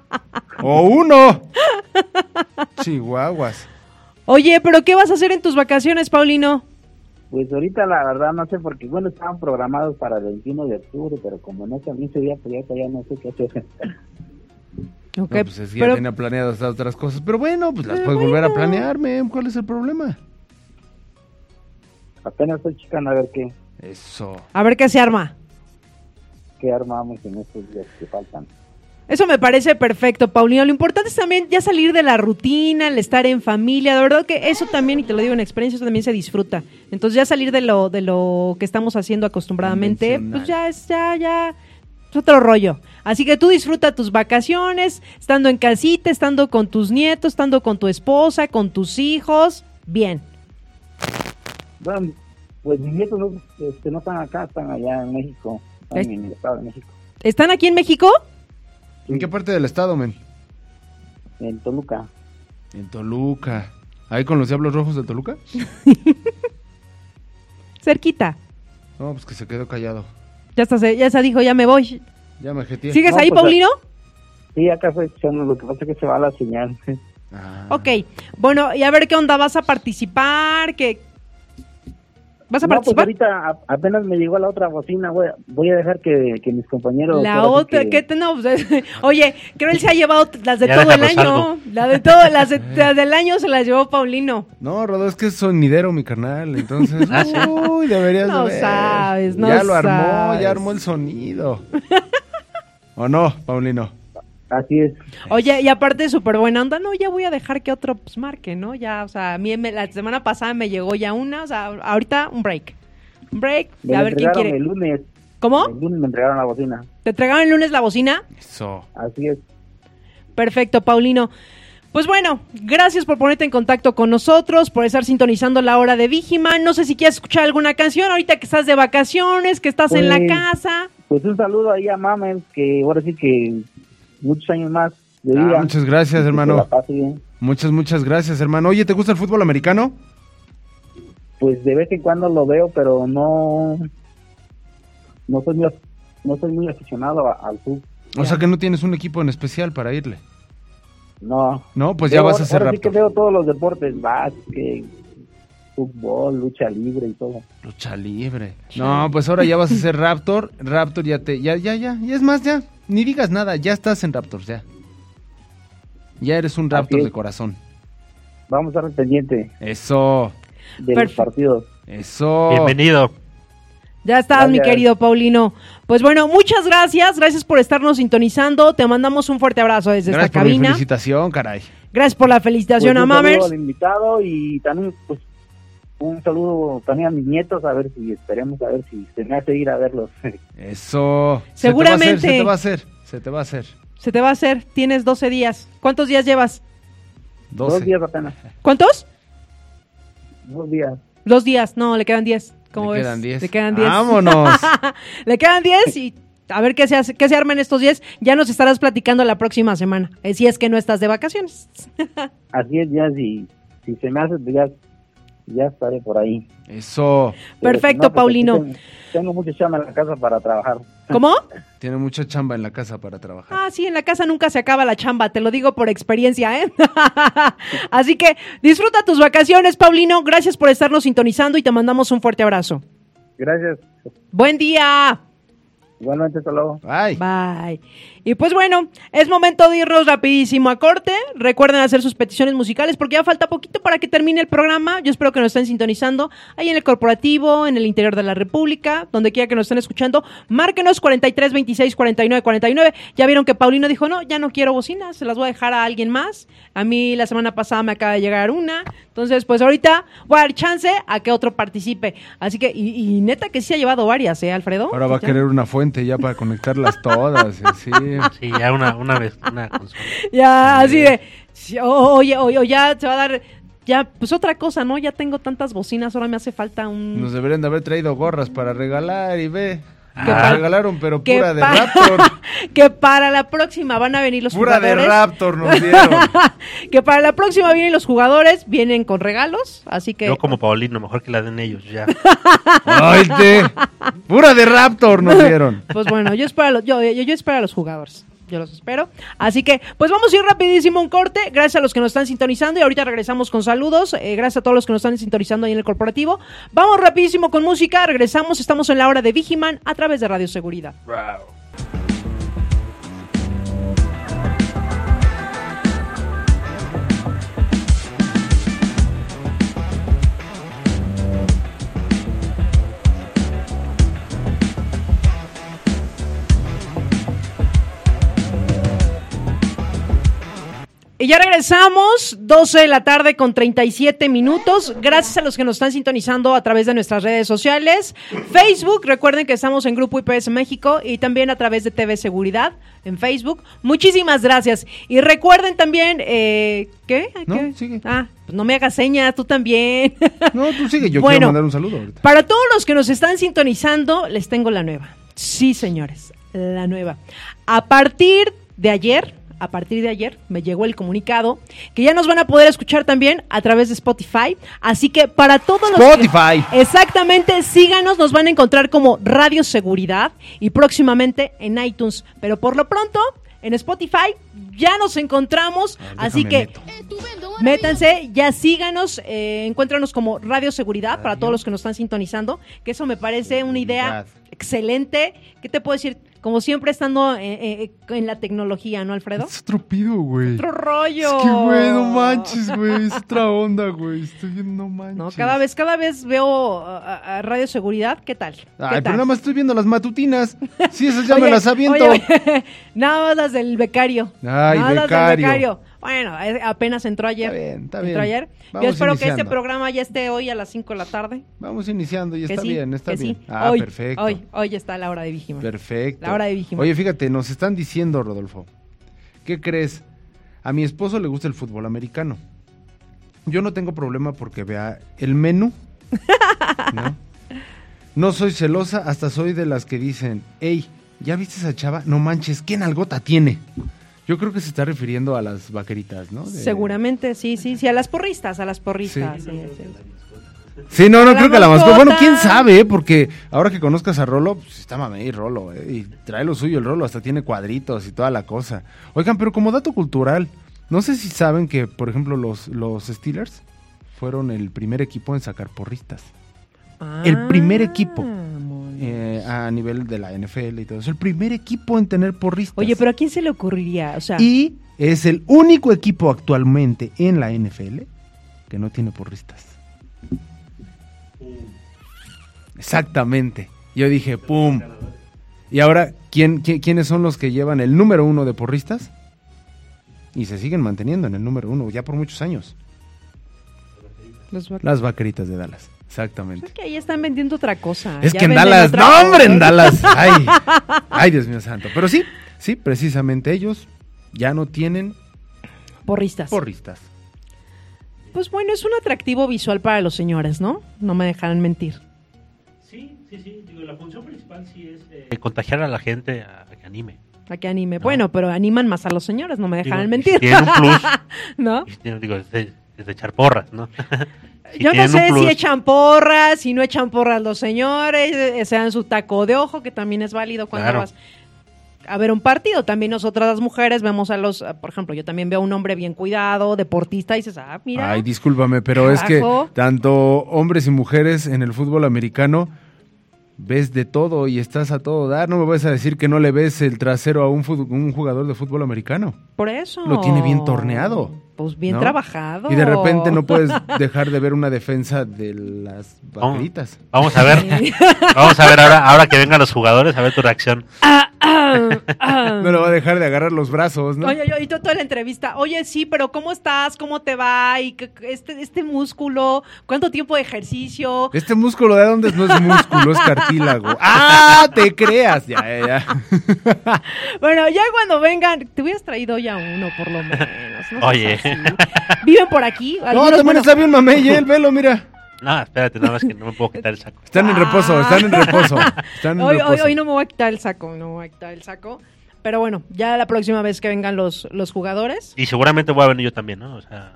¡O uno! Chihuahuas. Oye, pero ¿qué vas a hacer en tus vacaciones, Paulino? Pues ahorita la verdad no sé, porque bueno, estaban programados para el 21 de octubre, pero como no salí ese día, pues ya, ya no sé qué hacer. Ok, No, pues es que ya pero- tenía planeadas otras cosas. Pero bueno, pues las Pero puedes volver a planearme. ¿Cuál es el problema? Apenas estoy checando a ver qué, Eso. A ver qué se arma. qué armamos en estos días que faltan. Eso me parece perfecto, Paulino. Lo importante es también ya salir de la rutina, el estar en familia. De verdad que eso también, y te lo digo en experiencia, eso también se disfruta. Entonces ya salir de lo, de lo que estamos haciendo acostumbradamente, pues ya es, ya, ya, es otro rollo. Así que tú disfruta tus vacaciones, estando en casita, estando con tus nietos, estando con tu esposa, con tus hijos. Bien. Bueno, pues mis nietos no, este, no están acá, están allá en México, están Es- en el Estado de México, ¿Están aquí en México? ¿En qué parte del estado, men? en Toluca. En Toluca. ¿Ahí con los Diablos Rojos de Toluca? Cerquita. No, pues que se quedó callado. Ya está, se- ya se dijo, ya me voy. Ya me jeteé. ¿Sigues No, ahí, pues, Paulino? Sí, acá estoy escuchando, lo que pasa es que se va la señal. Ah. Ok, bueno, y a ver qué onda, ¿vas a participar? ¿Qué? ¿Vas a No, pues participar? ahorita a- apenas me llegó la otra bocina, voy a, voy a dejar que, que mis compañeros... la otra, que- ¿qué te no? Pues, Oye, creo él se ha llevado las de Ya todo el año. algo. La de todo, las, de- las del año se las llevó Paulino. No, Rodo, es que es sonidero mi carnal, entonces, Ah, uy, deberías No ver. sabes, no Ya lo armó, ya armó el sonido. ¿O no, Paulino? Así es. Oye, y aparte súper buena onda, no, ya voy a dejar que otro pues, marque, ¿no? Ya, o sea, a mí me- la semana pasada me llegó ya una, o sea, ahorita un break. Un break, Me a ver quién quiere. el lunes. ¿Cómo? El lunes me entregaron la bocina. ¿Te entregaron el lunes la bocina? Eso. Así es. Perfecto, Paulino. Pues bueno, gracias por ponerte en contacto con nosotros, por estar sintonizando la hora de Vigiman. No sé si quieres escuchar alguna canción ahorita que estás de vacaciones, que estás en la Pues, casa. Pues un saludo ahí a Mamen, que ahora sí que muchos años más de Ah, vida. muchas gracias, hermano. bien. Muchas, muchas gracias, hermano. Oye, ¿te gusta el fútbol americano? Pues de vez en cuando lo veo, pero no... No soy muy, no soy muy aficionado a- al fútbol. O sea que no tienes un equipo en especial para irle. No. No, pues ya Veo- vas a ser Ahora sí que veo todos los deportes, básquet, fútbol, lucha libre y todo. Lucha libre. No, pues ahora ya vas a ser Raptor. Raptor ya te, ya, ya, ya. Y es más, ya. Ni digas nada, ya estás en Raptors, ya. Ya eres un Raptor de corazón. Vamos a estar pendiente Eso, de los partidos. eso. Bienvenido. Ya estás, mi querido Paulino. Pues bueno, muchas gracias, gracias por estarnos sintonizando. Te mandamos un fuerte abrazo desde Gracias esta por cabina. felicitación, caray. Gracias por la felicitación Pues a invitado y también pues un saludo también a mis nietos a ver si esperemos a ver si se me hace ir a verlos. Eso. Seguramente. Se te va a hacer, se te va a hacer. Se te va a hacer. Se te va a hacer, tienes 12 días. ¿Cuántos días llevas? 12. Dos días apenas. ¿Cuántos? Dos días. Dos días, no, le quedan 10. ¿Cómo Le ves? quedan 10. Le quedan 10. Vámonos. le quedan 10 y a ver qué se, hace, qué se arma en estos 10. Ya nos estarás platicando la próxima semana. eh, si es que no estás de vacaciones. Así es, ya si, si se me hace ya, ya estaré por ahí. Eso. Pero Perfecto, si no, pues, Paulino. Tengo, mucha chama en la casa para trabajar. ¿Cómo? Tiene mucha chamba en la casa para trabajar. Ah, sí, en la casa nunca se acaba la chamba, te lo digo por experiencia, ¿eh? Así que disfruta tus vacaciones, Paulino. Gracias por estarnos sintonizando y te mandamos un fuerte abrazo. Gracias. Buen día. Igualmente, hasta luego. Ay. Bye. Y pues bueno, es momento de irnos rapidísimo a corte. Recuerden hacer sus peticiones musicales porque ya falta poquito para que termine el programa. Yo espero que nos estén sintonizando ahí en el corporativo, en el interior de la República, donde quiera que nos estén escuchando. Márquenos 43 26 49 49. Ya vieron que Paulino dijo, no, ya no quiero bocinas, se las voy a dejar a alguien más. A mí la semana pasada me acaba de llegar una. Entonces, pues ahorita voy a dar chance a que otro participe. Así que, y, y neta que sí ha llevado varias, ¿eh, Alfredo? Ahora va a querer una fuente ya para conectarlas todas. y así. Sí, ya una, una vez, una consola. Ya, así de, oye, oye, o ya se va a dar, ya, pues otra cosa, ¿no? Ya tengo tantas bocinas, ahora me hace falta un... Nos deberían de haber traído gorras para regalar y ve. Que Ah, regalaron, pero que pura de Raptor. que para la próxima van a venir los Pura de jugadores. Raptor nos dieron. que para la próxima vienen los jugadores, vienen con regalos, así que... Yo como Paulino, mejor que la den ellos, ya. Ay, te. Pura de Raptor nos dieron. Pues bueno, yo espero, a los- yo, yo, yo espero a los jugadores. Yo los espero. Así que, pues vamos a ir rapidísimo un corte. Gracias a los que nos están sintonizando y ahorita regresamos con saludos. Eh, gracias a todos los que nos están sintonizando ahí en el corporativo. Vamos rapidísimo con música. Regresamos. Estamos en la hora de Vigiman a través de Radio Seguridad. Y ya regresamos, 12 de la tarde con 37 minutos. Gracias a los que nos están sintonizando a través de nuestras redes sociales. Facebook, recuerden que estamos en Grupo IPS México y también a través de TV Seguridad en Facebook. Muchísimas gracias. Y recuerden también, eh, ¿qué? No, sigue. Ah, pues no me hagas señas, tú también. No, tú sigue, yo Bueno. quiero mandar un saludo ahorita. Para todos los que nos están sintonizando, les tengo la nueva. Sí, señores, la nueva. A partir de ayer, a partir de ayer, me llegó el comunicado que ya nos van a poder escuchar también a través de Spotify. Así que para todos los. que- Spotify. exactamente, síganos, nos van a encontrar como Radio Seguridad y próximamente en iTunes. Pero por lo pronto, en Spotify ya nos encontramos. así que. meto. Métanse, ya síganos, eh, encuéntranos como Radio Seguridad para todos los que nos están sintonizando, que eso me parece una idea excelente. ¿Qué te puedo decir? Como siempre estando eh, eh, en la tecnología, ¿no, Alfredo? Es otro pido, güey. Otro rollo. Es que, güey, no manches, güey. Es otra onda, güey. Estoy viendo, no manches. No, cada vez, cada vez veo a, a- a Radio Seguridad. ¿Qué tal? ¿Qué Ay, tal? pero nada más estoy viendo las matutinas. Sí, esas ya me las aviento. oye, nada más las del becario. Ay, nada las del becario. Bueno, apenas entró ayer. Está bien, está Entró bien. ayer. Vamos Yo espero que este programa ya esté hoy a las 5 de la tarde. Vamos iniciando y está sí, bien, está bien. sí. Ah, hoy, perfecto. Hoy, hoy está la hora de Vigima. Perfecto. La hora de Vigima. Oye, fíjate, nos están diciendo, Rodolfo, ¿qué crees? A mi esposo le gusta el fútbol americano. Yo no tengo problema porque vea el menú. ¿no? No soy celosa, hasta soy de las que dicen, hey, ¿ya viste esa chava? No manches, ¿qué nalgota tiene? Yo creo que se está refiriendo a las vaqueritas, ¿no? De- Seguramente, sí, sí, sí, a las porristas, a las porristas. Sí. sí, sí. Sí, no, no La creo que a la mascota. Bueno, quién sabe, ¿eh? porque ahora que conozcas a Rolo, pues está mamey Rolo, ¿eh? y trae lo suyo el Rolo, hasta tiene cuadritos y toda la cosa. Oigan, pero como dato cultural, no sé si saben que, por ejemplo, los, los Steelers fueron el primer equipo en sacar porristas. El primer equipo. muy bien. eh, a nivel de la NFL y todo eso. El primer equipo en tener porristas. Oye, pero ¿a quién se le ocurriría? O sea, Y es el único equipo actualmente en la NFL que no tiene porristas. Exactamente. Yo dije, ¡pum! Y ahora, ¿quién, qui- quiénes son los que llevan el número uno de porristas? Y se siguen manteniendo en el número uno ya por muchos años. Las vaqueritas de Dallas. Exactamente. Es que ahí están vendiendo otra cosa. Es Ya que en Dallas, no hombre, en. Dallas. Ay, ay, Dios mío santo. Pero sí, sí, precisamente ellos ya no tienen Porristas. porristas. Pues bueno, es un atractivo visual para los señores, ¿no? No me dejarán mentir. Sí, sí, sí. Digo, la función principal sí es eh, contagiar a la gente a, a que anime. A que anime. Bueno, pero animan más a los señores, no me Digo, dejarán y mentir. si Tienen un plus. ¿No? y si tienen- digo, es de, echar porras, ¿no? Si Yo no sé si echan porras, si no echan porras los señores, eh, se dan su taco de ojo, que también es válido cuando Claro. vas a ver un partido. También nosotras las mujeres vemos a los, eh, por ejemplo, yo también veo a un hombre bien cuidado, deportista, y dices, ah, mira. Ay, discúlpame, pero es que tanto hombres y mujeres en el fútbol americano ves de todo y estás a todo dar. No me vas a decir que no le ves el trasero a un, un jugador de fútbol americano. Por eso. Lo tiene bien torneado. Pues bien ¿no? trabajado. Y de repente no puedes dejar de ver una defensa de las vaqueritas. Vamos a ver. Vamos a ver ahora, ahora que vengan los jugadores, a ver tu reacción. Ah. No le va a dejar de agarrar los brazos, ¿no? Oye, oye, y toda la entrevista. Oye, sí, pero ¿cómo estás? ¿Cómo te va? Y este, este músculo, ¿cuánto tiempo de ejercicio? Este músculo de dónde no es músculo, es cartílago. ¡Ah! Te creas. Ya, ya, ya. Bueno, ya cuando vengan, te hubieras traído ya uno, por lo menos. no Oye. ¿Viven por aquí? No, también bueno, está bien mamey, ¿eh? el velo, mira. No, espérate, nada más que no me puedo quitar el saco. Están en reposo, están en reposo. Están en Hoy, hoy, reposo. hoy no me voy a quitar el saco, no me voy a quitar el saco. Pero bueno, ya la próxima vez que vengan los, los jugadores. Y seguramente voy a venir yo también, ¿no? O sea,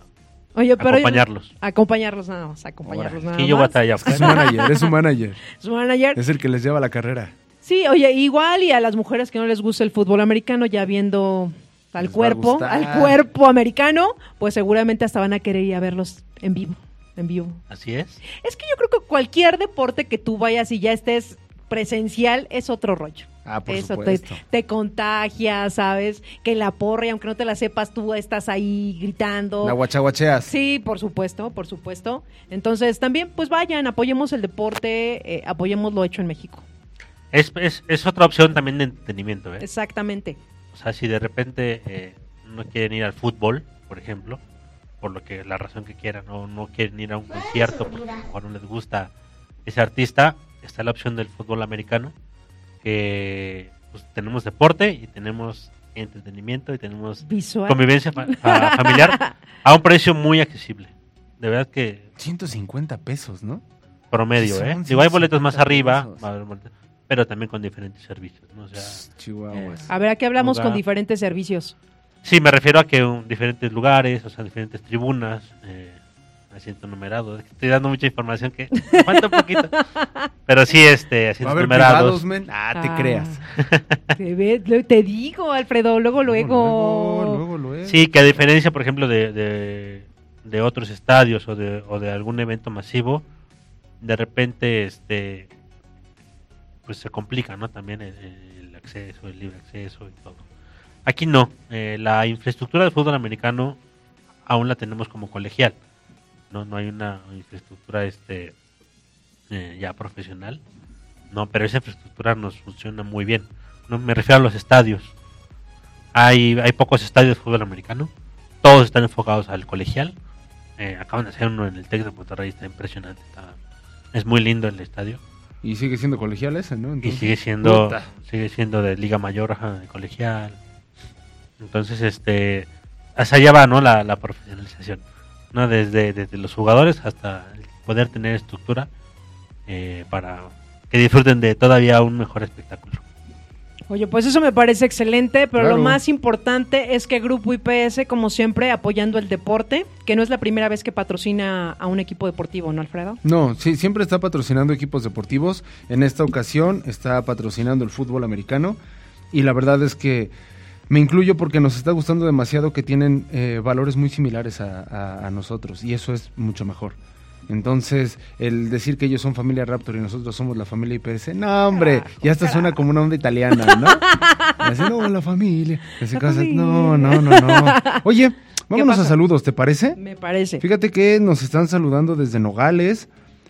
Oye, pero acompañarlos. Acompañarlos nada más, acompañarlos nada Sí, yo voy a más. estar allá Es su manager, es su manager. Su manager. Es el que les lleva la carrera. Sí, oye, igual y a las mujeres que no les gusta el fútbol americano, ya viendo al Les cuerpo, al cuerpo americano, pues seguramente hasta van a querer ir a verlos en vivo, en vivo. Así es. Es que yo creo que cualquier deporte que tú vayas y ya estés presencial es otro rollo. Ah, por Eso te, supuesto. te contagia, ¿sabes? Que la porra, y aunque no te la sepas, tú estás ahí gritando. La guachaguacheas. Sí, por supuesto, por supuesto. Entonces, también, pues vayan, apoyemos el deporte, eh, apoyemos lo hecho en México. Es, es, es otra opción también de entretenimiento, ¿eh? Exactamente. O sea, si de repente eh, no quieren ir al fútbol, por ejemplo, por lo que la razón que quieran, o no quieren ir a un concierto porque mejor no les gusta ese artista, está la opción del fútbol americano, que pues, tenemos deporte y tenemos entretenimiento y tenemos Visual. convivencia fa- fa- familiar a un precio muy accesible. De verdad que 150 pesos, ¿no? promedio, Sí, ¿eh? Digo, hay boletos 150 más arriba, pesos. va a haber boletos, pero también con diferentes servicios, ¿no? O sea, Chihuahuas. A ver, aquí hablamos con diferentes servicios. Sí, me refiero a que um, diferentes lugares, o sea, diferentes tribunas, eh, asiento numerado. Estoy dando mucha información que me falta un poquito. Pero sí, este, ¿Va a asientos numerados. privados? Ah, te Ah. creas. Te, ve- lo- te digo, Alfredo, luego, luego. Luego, luego, luego. Sí, que a diferencia, por ejemplo, de, de, de otros estadios o de, o de algún evento masivo, de repente, este, pues se complica, ¿no? También el, el acceso, el libre acceso y todo. Aquí no, eh, la infraestructura del fútbol americano aún la tenemos como colegial, no, no hay una infraestructura, este, eh, ya profesional, no, pero esa infraestructura nos funciona muy bien. No me refiero a los estadios. Hay, hay pocos estadios de fútbol americano. Todos están enfocados al colegial. Eh, acaban de hacer uno en el Tec de Monterrey, está impresionante. está- es muy lindo el estadio. Y sigue siendo colegial ese, ¿no? Y sigue siendo puta. sigue siendo de Liga Mayor, ajá, de colegial. Entonces, este, hasta allá va, ¿no? La, la profesionalización. ¿no? Desde, desde los jugadores hasta poder tener estructura eh, para que disfruten de todavía un mejor espectáculo. Oye, pues eso me parece excelente, pero Claro. lo más importante es que Grupo IPS, como siempre, apoyando el deporte, que no es la primera vez que patrocina a un equipo deportivo, ¿no, Alfredo? No, sí, siempre está patrocinando equipos deportivos. En esta ocasión está patrocinando el fútbol americano. Y la verdad es que me incluyo porque nos está gustando demasiado que tienen eh, valores muy similares a, a- a nosotros. Y eso es mucho mejor. Entonces, el decir que ellos son familia Raptor y nosotros somos la familia IPS, no, hombre, ya hasta suena como una onda italiana, ¿no? Así, no, la familia. La no, no, no, no. Oye, vámonos a saludos, ¿te parece? Me parece. Fíjate que nos están saludando desde Nogales.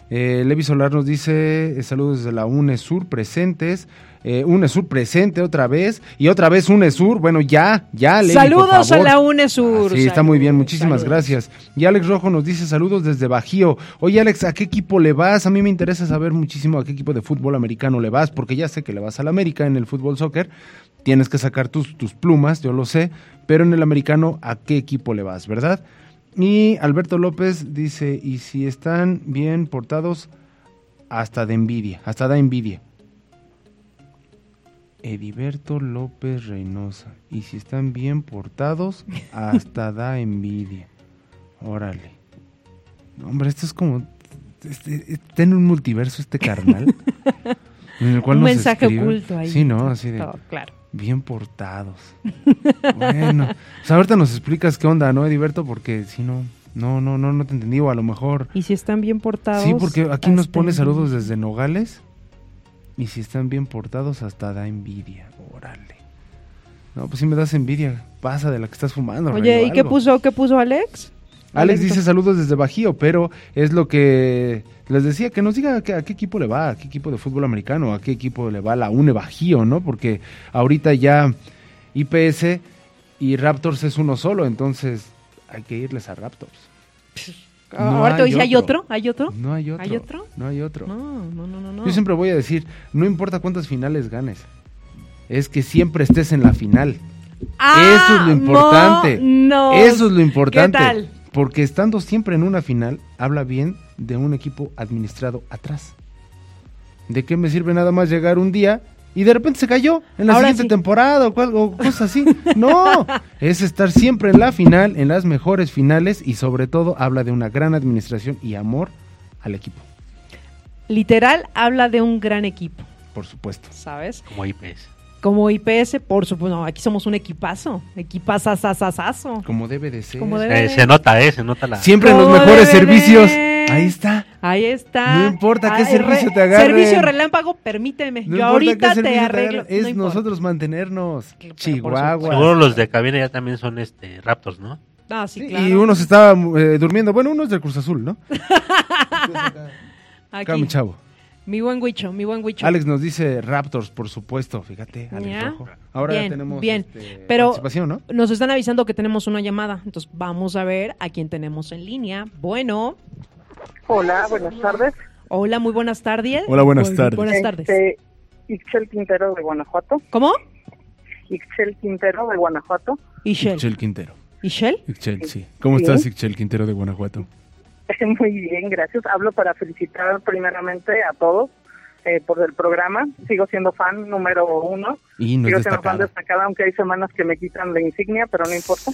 Eh, Levi Solar nos dice eh, saludos desde la UNESUR presentes. Eh, UNESUR presente otra vez. Y otra vez UNESUR. Bueno, ya, ya, por Saludos a favor. la UNESUR. Ah, sí, está muy bien, muchísimas saludos. gracias. Y Alex Rojo nos dice saludos desde Bajío. Oye, Alex, ¿a qué equipo le vas? A mí me interesa saber muchísimo a qué equipo de fútbol americano le vas, porque ya sé que le vas al América en el fútbol soccer. Tienes que sacar tus, tus plumas, yo lo sé, pero en el americano, ¿a qué equipo le vas, verdad? Y Alberto López dice, y si están bien portados, hasta de envidia, hasta da envidia. Ediberto López Reynosa. Y si están bien portados, hasta da envidia. Órale. No, Hombre, esto es como... Este, está en un multiverso este carnal. en el cual Un nos mensaje oculto ahí. Sí, ¿no? Así de... Todo, claro. Bien portados. bueno. Pues ahorita nos explicas qué onda, ¿no, Ediberto? Porque si no... No, no, no, no te entendí. O a lo mejor... Y si están bien portados. Sí, porque aquí nos pone saludos desde Nogales. Y si están bien portados, hasta da envidia. Órale. No, pues sí me das envidia. Pasa de la que estás fumando. Oye, Rey, ¿y qué puso, qué puso Alex? Alex dice saludos desde Bajío, pero es lo que les decía, que nos diga a qué, a qué equipo le va, a qué equipo de fútbol americano, a qué equipo le va la UNE Bajío, ¿no? Porque ahorita ya IPS y Raptors es uno solo, entonces hay que irles a Raptors. Ah, Ahora te dice, ¿hay otro? ¿Hay otro? No hay otro. ¿Hay otro? No hay otro. No, no, no, no. no. Yo siempre voy a decir, no importa cuántas finales ganes, es que siempre estés en la final. Ah, Eso es lo importante. no. Eso es lo importante. ¿Qué tal? Porque estando siempre en una final, habla bien de un equipo administrado atrás. ¿De qué me sirve nada más llegar un día y de repente se cayó en la Ahora siguiente sí. temporada o, cual- o cosas así? No, es estar siempre en la final, en las mejores finales y sobre todo habla de una gran administración y amor al equipo, Literal, habla de un gran equipo, por supuesto. ¿sabes? Como IPS. Como IPS, por supuesto, no, aquí somos un equipazo, equipazazazazo. Como debe de ser. Como debe Eh, se nota, ¿eh? Se nota la... Siempre en los mejores de. servicios. Ahí está. Ahí está. No importa qué servicio re- te agarren. Servicio relámpago, permíteme. No Yo ahorita te arreglo. Es no nosotros mantenernos. Chihuahua. Seguro los de cabina ya también son este Raptors, ¿no? Ah, sí, Sí, claro. Y uno se estaba eh, durmiendo. Bueno, uno es del Cruz Azul, ¿no? Aquí. Acá, mi chavo. Mi buen Huicho, mi buen Huicho. Alex nos dice Raptors, por supuesto. Fíjate, Alex Ya. Rojo. Ahora Bien, ya tenemos bien. este, Pero- participación, ¿no? Nos están avisando que tenemos una llamada, entonces vamos a ver a quién tenemos en línea. Bueno, Hola, buenas tardes. hola, muy buenas tardes. Hola, buenas Muy tardes. Buenas tardes. Este, Ixchel Quintero de Guanajuato. ¿Cómo? Ixchel Quintero de Guanajuato. Ishel. Ixchel Quintero. ¿Ishel? Ixchel, sí. ¿Cómo Sí. estás, Ixchel Quintero de Guanajuato? Muy bien, gracias. Hablo para felicitar primeramente a todos eh, por el programa. Sigo siendo fan número uno. Y no es Sigo siendo fan destacada, aunque hay semanas que me quitan la insignia, pero no importa.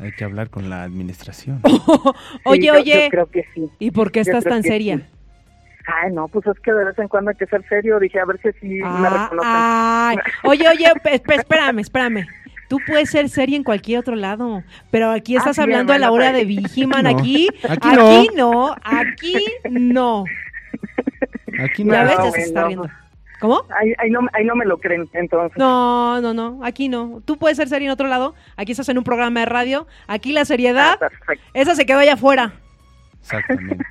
Hay que hablar con la administración. Oye, Sí, oye. Yo creo que sí. ¿Y por qué estás tan seria? sí. Ay, no, pues es que de vez en cuando hay que ser serio. Dije, a ver si sí me Ah, reconocen. ay. Oye, oye, espérame, espérame. Tú puedes ser seria en cualquier otro lado, pero aquí Ah, estás hablando a la hora de. Vigiman. No. Aquí, Aquí aquí no, aquí no. Aquí no. Ya ves, ya bueno, se está riendo. ¿Cómo? Ahí, ahí, no, ahí no me lo creen, entonces. No, no, no, aquí no. Tú puedes ser seria en otro lado. Aquí estás en un programa de radio. Aquí la seriedad, Ah, esa se quedó allá afuera. Exactamente.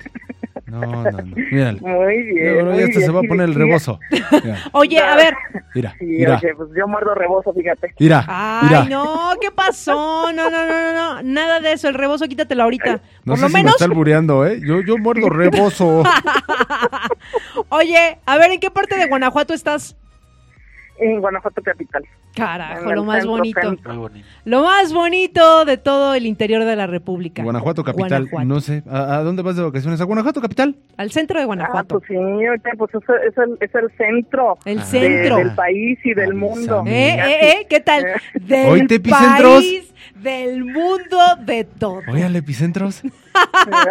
No, no, no. Muy bien. Muy hasta se va a poner el rebozo. Mira, Oye, a ver. mira, Sí, mira. oye, pues yo muerdo rebozo, fíjate. Mira, Ay, mira. no, ¿qué pasó? No, no, no, no, no. Nada de eso. El rebozo, quítatelo ahorita. No Por sé lo si me menos. está albureando, ¿eh? Yo, yo muerdo rebozo. Oye, a ver, ¿en qué parte de Guanajuato estás? En Guanajuato Capital. Carajo, lo más centro, bonito. centro. Lo más bonito de todo el interior de la República. Guanajuato capital. Guanajuato. No sé. ¿A, a dónde vas de vacaciones? ¿A Guanajuato capital? Al centro de Ah, Guanajuato. pues sí, pues es, es el, es el centro. El Ah. de- centro. del país y del mundo. ¿Eh, eh, eh? ¿Qué tal? Del Hoy te epicentros. país, del mundo, de todo. Oye, al epicentros.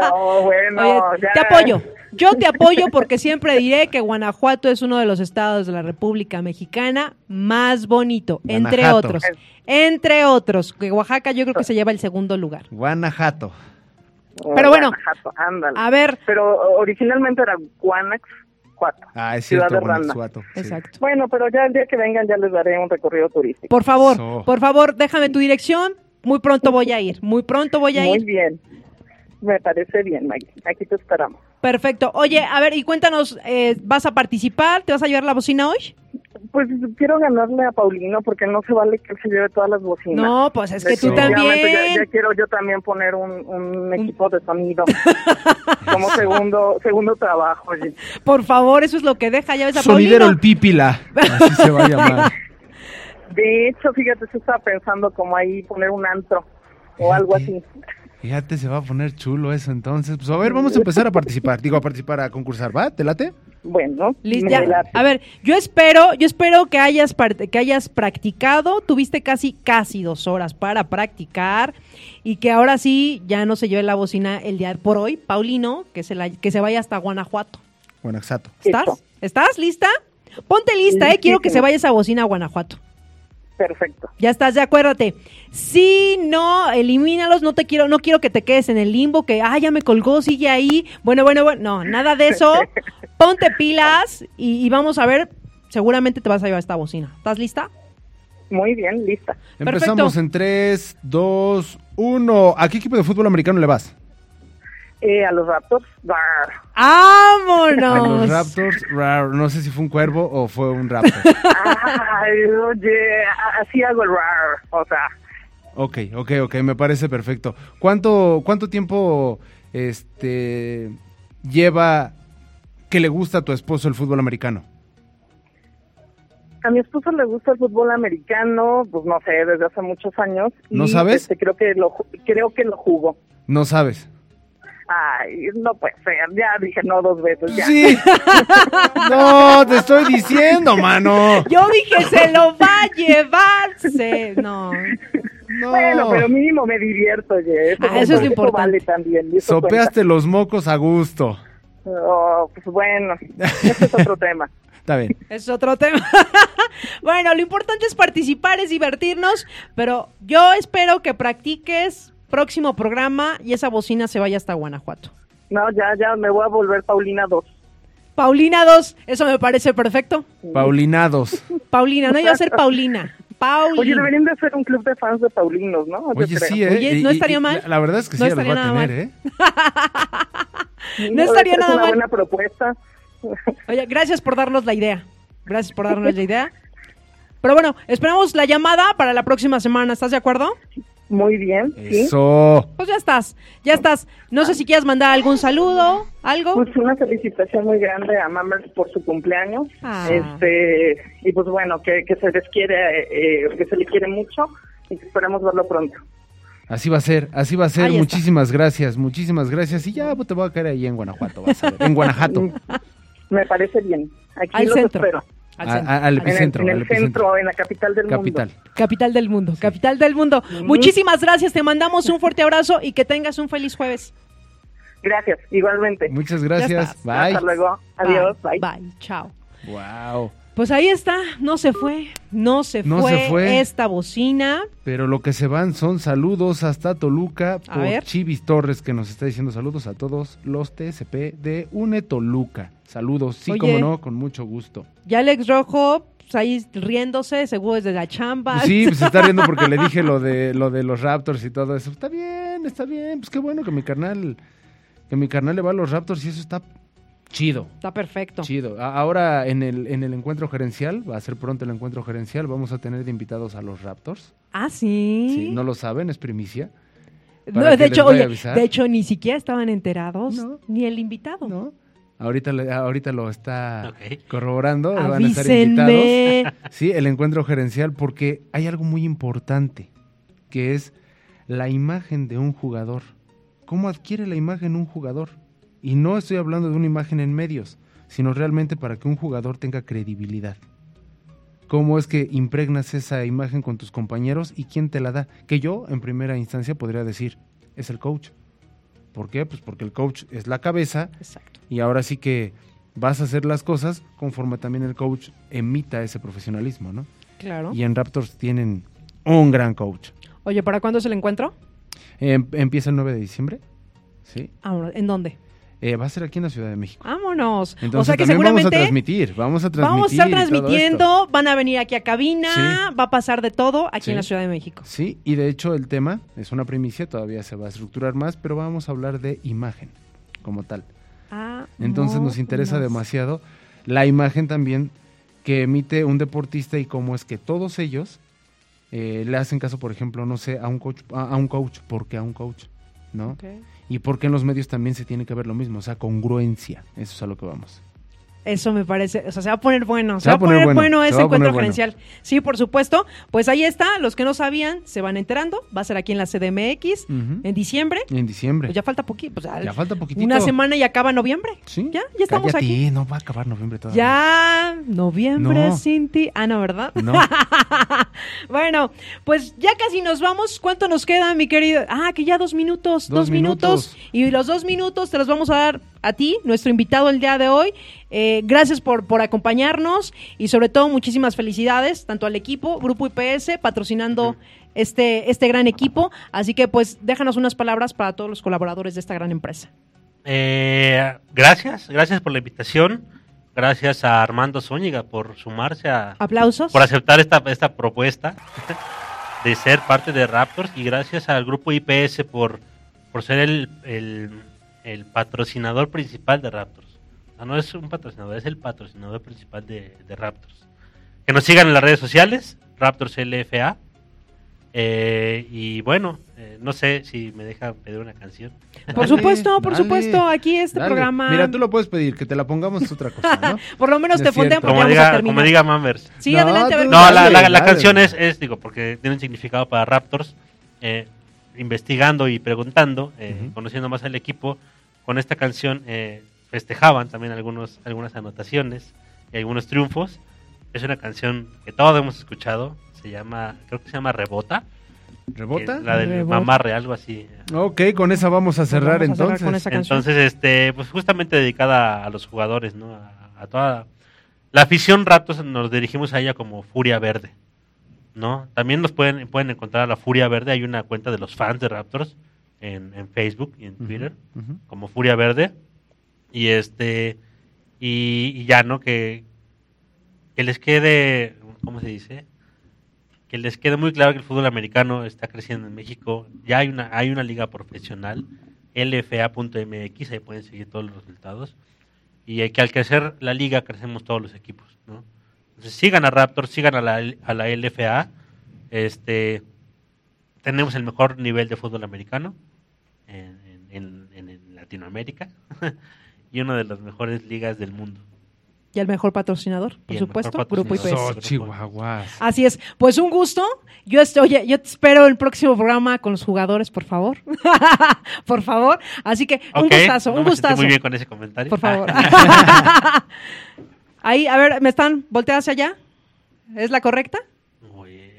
No, bueno, Oye, ya. te apoyo. Yo te apoyo porque siempre diré que Guanajuato es uno de los estados de la República Mexicana más bonito, entre otros. Entre otros, que Oaxaca yo creo que se lleva el segundo lugar. Guanajuato. Pero bueno, Guanajuato, ándale. A ver, Pero originalmente era Guanax 4. Ah, es Ciudad cierto, de Randa. Sí. exacto. Bueno, pero ya el día que vengan ya les daré un recorrido turístico. Por favor, por favor, déjame tu dirección. Muy pronto voy a ir. Muy pronto voy a Muy ir. bien. Me parece bien, Maggie. Aquí te esperamos. Perfecto. Oye, a ver, y cuéntanos, eh, ¿vas a participar? ¿Te vas a llevar la bocina hoy? Pues quiero ganarle a Paulino porque no se vale que él se lleve todas las bocinas. No, pues es que tú también. Ya, ya quiero yo también poner un, un equipo de sonido como segundo segundo trabajo. oye. Por favor, eso es lo que deja, ya ves a Sonidero Paulino. el Pípila. Así se va a llamar. De hecho, fíjate, se estaba pensando como ahí poner un antro o algo así. Fíjate, se va a poner chulo eso entonces. Pues a ver, vamos a empezar a participar. Digo, a participar, a concursar, ¿va? ¿Te late? Bueno, Liz, ya. A ver, yo espero, yo espero que hayas que hayas practicado, tuviste casi casi dos horas para practicar y que ahora sí ya no se lleve la bocina el día por hoy, Paulino, que se la, que se vaya hasta Guanajuato. Guanajuato. ¿Estás? ¿Estás lista? Ponte lista, eh, quiero que se vaya esa bocina a Guanajuato. Perfecto. Ya estás, ya acuérdate. Si no, elimínalos, no te quiero, no quiero que te quedes en el limbo, que ah, ya me colgó, sigue ahí. Bueno, bueno, bueno, no, nada de eso. Ponte pilas y, y vamos a ver, seguramente te vas a llevar esta bocina. ¿Estás lista? Muy bien, lista. Empezamos en 3, 2, 1. ¿A qué equipo de fútbol americano le vas? Eh, a los Raptors. Rar. A los ¡Vámonos! Raptors, rar. no sé si fue un cuervo o fue un raptor. Ay, oye, así hago el rar. O sea, ok, ok, ok, me parece perfecto. ¿Cuánto, cuánto tiempo este lleva que le gusta a tu esposo el fútbol americano? a mi esposo le gusta el fútbol americano, pues no sé, desde hace muchos años. ¿No y, sabes? este, creo que lo creo que lo jugó. No sabes. Ay, no puede ser. Ya dije no dos veces. Ya. Sí. No, te estoy diciendo, mano. Yo dije, se lo va a llevarse. No. No. Bueno, pero mínimo me divierto, oye. Eso, Ah, eso es lo importante. vale también. Sopeaste los mocos a gusto. Oh, pues bueno, ese es otro tema. Está bien. Es otro tema. bueno, lo importante es participar, es divertirnos, pero yo espero que practiques próximo programa y esa bocina se vaya hasta Guanajuato. No, ya, ya me voy a volver Paulina 2. Paulina 2, eso me parece perfecto. Paulinados. Paulina, no iba a ser Paulina. Paulina. Oye, deberían de hacer un club de fans de Paulinos, ¿no? Yo Oye, creo. sí, ¿eh? Oye, ¿no Y- estaría y mal? La, la verdad es que sí, No va estaría a nada tener, mal. ¿eh? No estaría es nada una mal. buena propuesta. Oye, gracias por darnos la idea. Gracias por darnos la idea. Pero bueno, esperamos la llamada para la próxima semana. ¿Estás de acuerdo? Muy bien, sí. Eso. Pues ya estás, ya estás. No sé si quieres mandar algún saludo, algo. Pues una felicitación muy grande a Mammers por su cumpleaños. Ah. Este, y pues bueno, que, que se les quiere, eh, que se le quiere mucho y que esperemos verlo pronto. Así va a ser, así va a ser. Ahí está. Muchísimas gracias, muchísimas gracias. Y ya pues, te voy a caer ahí en Guanajuato, vas a ver. En Guanajuato. Me parece bien. Aquí Al los centro. espero. Al A- centro. a- al En el, epicentro. en el epicentro. centro, en la capital del Capital. mundo. Capital del mundo, capital del mundo. Muchísimas gracias, te mandamos un fuerte abrazo y que tengas un feliz jueves. Gracias, igualmente. Muchas gracias. Bye. Hasta luego. Adiós. Bye. Bye, chao. Wow. Pues ahí está, no se fue, no se, No fue, se fue. esta bocina. Pero lo que se van son saludos hasta Toluca A por ver. Chivis Torres que nos está diciendo saludos a todos los TSP de UNE Toluca. Saludos, sí, Oye. como no, con mucho gusto. Ya Alex Rojo, pues ahí riéndose, seguro desde la chamba. Sí, pues se está riendo porque le dije lo de lo de los Raptors y todo eso. Está bien, está bien. Pues qué bueno que mi carnal que mi carnal le va a los Raptors y eso está chido. Está perfecto. Chido. Ahora en el en el encuentro gerencial, va a ser pronto el encuentro gerencial, vamos a tener de invitados a los Raptors. Ah, sí. Sí, no lo saben, es primicia. No, de hecho, oye, de ni siquiera estaban enterados, No. ni el invitado. ¿No? Ahorita, le- ahorita lo está corroborando. Van a estar invitados. Sí, el encuentro gerencial, porque hay algo muy importante, que es la imagen de un jugador. ¿Cómo adquiere la imagen un jugador? Y no estoy hablando de una imagen en medios, sino realmente para que un jugador tenga credibilidad. ¿Cómo es que impregnas esa imagen con tus compañeros y quién te la da? Que yo, en primera instancia, podría decir, es el coach. ¿Por qué? Pues porque el coach es la cabeza Exacto. y ahora sí que vas a hacer las cosas conforme también el coach emita ese profesionalismo, ¿no? Claro. Y en Raptors tienen un gran coach. Oye, ¿para cuándo es el encuentro? Em- empieza el 9 de diciembre, ¿sí? Vámonos. ¿En dónde? Eh, va a ser aquí en la Ciudad de México. Vámonos. Entonces o sea que también vamos a seguramente transmitir, vamos a transmitir. vamos a estar transmitiendo, van a venir aquí a cabina, Sí. va a pasar de todo aquí Sí. en la Ciudad de México. Sí, y de hecho el tema es una primicia, todavía se va a estructurar más, pero vamos a hablar de imagen como tal. Ah, Entonces nos interesa demasiado la imagen también que emite un deportista y cómo es que todos ellos eh, le hacen caso, por ejemplo, no sé, a un coach, a, a un coach, ¿por qué a un coach? ¿No? Ok. Y por qué en los medios también se tiene que ver lo mismo, o sea, congruencia, eso es a lo que vamos. Eso me parece, o sea, se va a poner bueno, se, Se va a poner bueno, se ese encuentro bueno. gerencial. Sí, por supuesto. Pues ahí está, los que no sabían se van enterando, va a ser aquí en la CDMX en diciembre. En diciembre. Pues ya falta poquito, pues, Ya falta poquitito. Una semana y acaba noviembre. Sí. Ya, ya estamos Cállate, aquí. no va a acabar noviembre todavía. Ya, noviembre No. sin ti. Ah, no, ¿verdad? No. bueno, pues ya casi nos vamos. ¿Cuánto nos queda, mi querido? Ah, que ya dos minutos. Dos, Dos minutos. minutos. Y los dos minutos te los vamos a dar a ti, nuestro invitado el día de hoy. Eh, gracias por, por acompañarnos y sobre todo muchísimas felicidades, tanto al equipo, Grupo IPS, patrocinando este, este gran equipo. Así que pues déjanos unas palabras para todos los colaboradores de esta gran empresa. Eh, gracias, gracias por la invitación. gracias a Armando Zúñiga por sumarse a... Aplausos. Por aceptar esta, esta propuesta de ser parte de Raptors y gracias al grupo IPS por, por ser el, el, el patrocinador principal de Raptors. No, no es un patrocinador, es el patrocinador principal de, de Raptors. Que nos sigan en las redes sociales, Raptors LFA. Eh, y bueno, eh, no sé si me dejan pedir una canción. Por supuesto, por supuesto, aquí este Dale. programa. Mira, tú lo puedes pedir, que te la pongamos es otra cosa, ¿no? Por lo menos No te fondean porque Como vamos a terminar. como diga Mammers. Sí, No, adelante, a ver. No, la, Dale, la- la dale. canción es, es, digo, porque tiene un significado para Raptors. eh, investigando y preguntando, eh, Ujú. conociendo más al equipo, con esta canción eh, festejaban también algunos, algunas anotaciones y algunos triunfos. Es una canción que todos hemos escuchado. Se llama, creo que se llama Rebota. ¿Rebota? La del Rebota. mamarre, algo así. Ok, con esa vamos a cerrar vamos a cerrar entonces. con esa. Entonces, este, pues justamente dedicada a los jugadores, ¿no? A, a toda la afición Raptors nos dirigimos a ella como Furia Verde, ¿no? También nos pueden pueden encontrar a la Furia Verde, hay una cuenta de los fans de Raptors en, en Facebook y en Twitter como Furia Verde y este y, y ya, ¿no? Que que les quede, ¿cómo se dice? Que les quede muy claro que el fútbol americano está creciendo en México. Ya hay una hay una liga profesional lfa.mx, ahí pueden seguir todos los resultados. Y que al crecer la liga crecemos todos los equipos, ¿no? Entonces sigan a Raptors, sigan a la, a la LFA. Este, tenemos el mejor nivel de fútbol americano en, en- en- en Latinoamérica y una de las mejores ligas del mundo. Y el mejor patrocinador, por supuesto, Grupo patrocinador. IPS. Eso, chihuahuas. Así es. Pues un gusto. Yo estoy, yo te espero el próximo programa con los jugadores, por favor. por favor. Así que un gustazo, no un me sentí gustazo. muy bien con ese comentario. Por favor. Ahí, a ver, ¿me están volteadas hacia allá? ¿Es la correcta?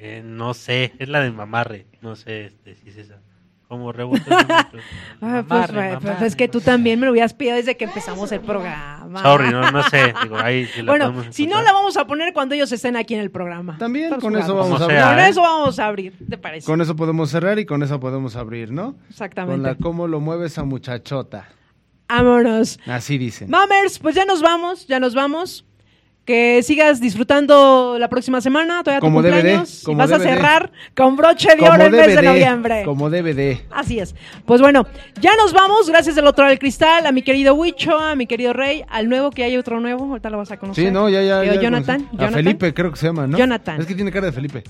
Eh, no sé, es la de mamarre. No sé este, si es esa. Como rebote. pues, Ah, pues, pues, pues, es que tú también me lo hubieras pedido desde que empezamos el programa. Sorry, no, no sé. Digo, ahí sí la bueno, si no la vamos a poner cuando ellos estén aquí en el programa. También Todos con eso vamos a abrir. Con ¿eh? eso vamos a abrir, ¿te parece? Con eso podemos cerrar y con eso podemos abrir, ¿no? Con Exactamente. la cómo lo mueve esa muchachota. Vámonos. Así dicen. Mamers, pues ya nos vamos, ya nos vamos. Que sigas disfrutando la próxima semana, todavía Como tu DVD, cumpleaños. como y vas a DVD. cerrar con broche de oro el mes de noviembre. Como DVD. Así es. Pues bueno, ya nos vamos. Gracias del otro lado del cristal, a mi querido Huicho, a mi querido Rey, al nuevo que hay otro nuevo. Ahorita lo vas a conocer. Sí, no, ya, ya. Yo, ya Jonathan. A Jonathan. Felipe, creo que se llama, ¿no? Jonathan. Es que tiene cara de Felipe.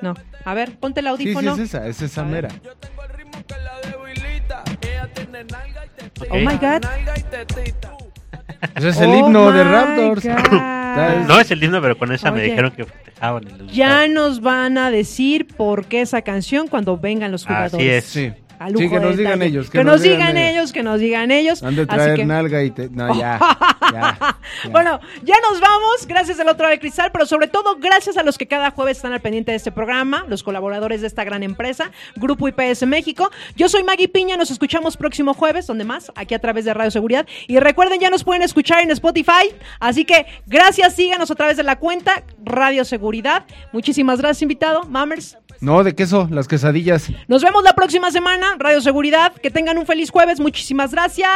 No. A ver, ponte el Sí, sí, audífono. es esa, es esa A ver. mera. Oh my God. Ese es el Oh himno de Raptors. No es el himno, pero con esa me dijeron que festejaban. Ya nos van a decir por qué esa canción cuando vengan los jugadores. Así es. Sí. A lujo Sí, que de nos digan ellos. Que, nos digan ellos, que nos digan ellos. Han de Así traer que- nalga y te... No, ya. ya, ya. Bueno, ya nos vamos. Gracias del otro del cristal, pero sobre todo gracias a los que cada jueves están al pendiente de este programa, los colaboradores de esta gran empresa, Grupo IPS México. Yo soy Maggie Piña, nos escuchamos próximo jueves, donde más, aquí a través de Radio Seguridad. Y recuerden, ya nos pueden escuchar en Spotify. Así que gracias, síganos a través de la cuenta Radio Seguridad. Muchísimas gracias, invitado. Mammers. No, de queso, las quesadillas. Nos vemos la próxima semana, Radio Seguridad. Que tengan un feliz jueves. Muchísimas gracias.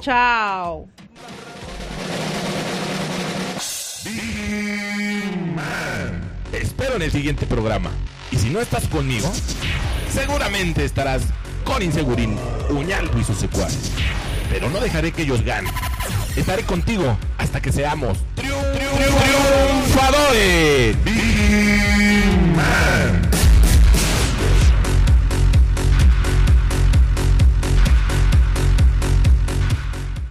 Chao. Te espero en el siguiente programa. Y si no estás conmigo, seguramente estarás con Insegurín, Uñaldo y sus secuaces. Pero no dejaré que ellos ganen. Estaré contigo hasta que seamos triun- triun- triunfadores. man.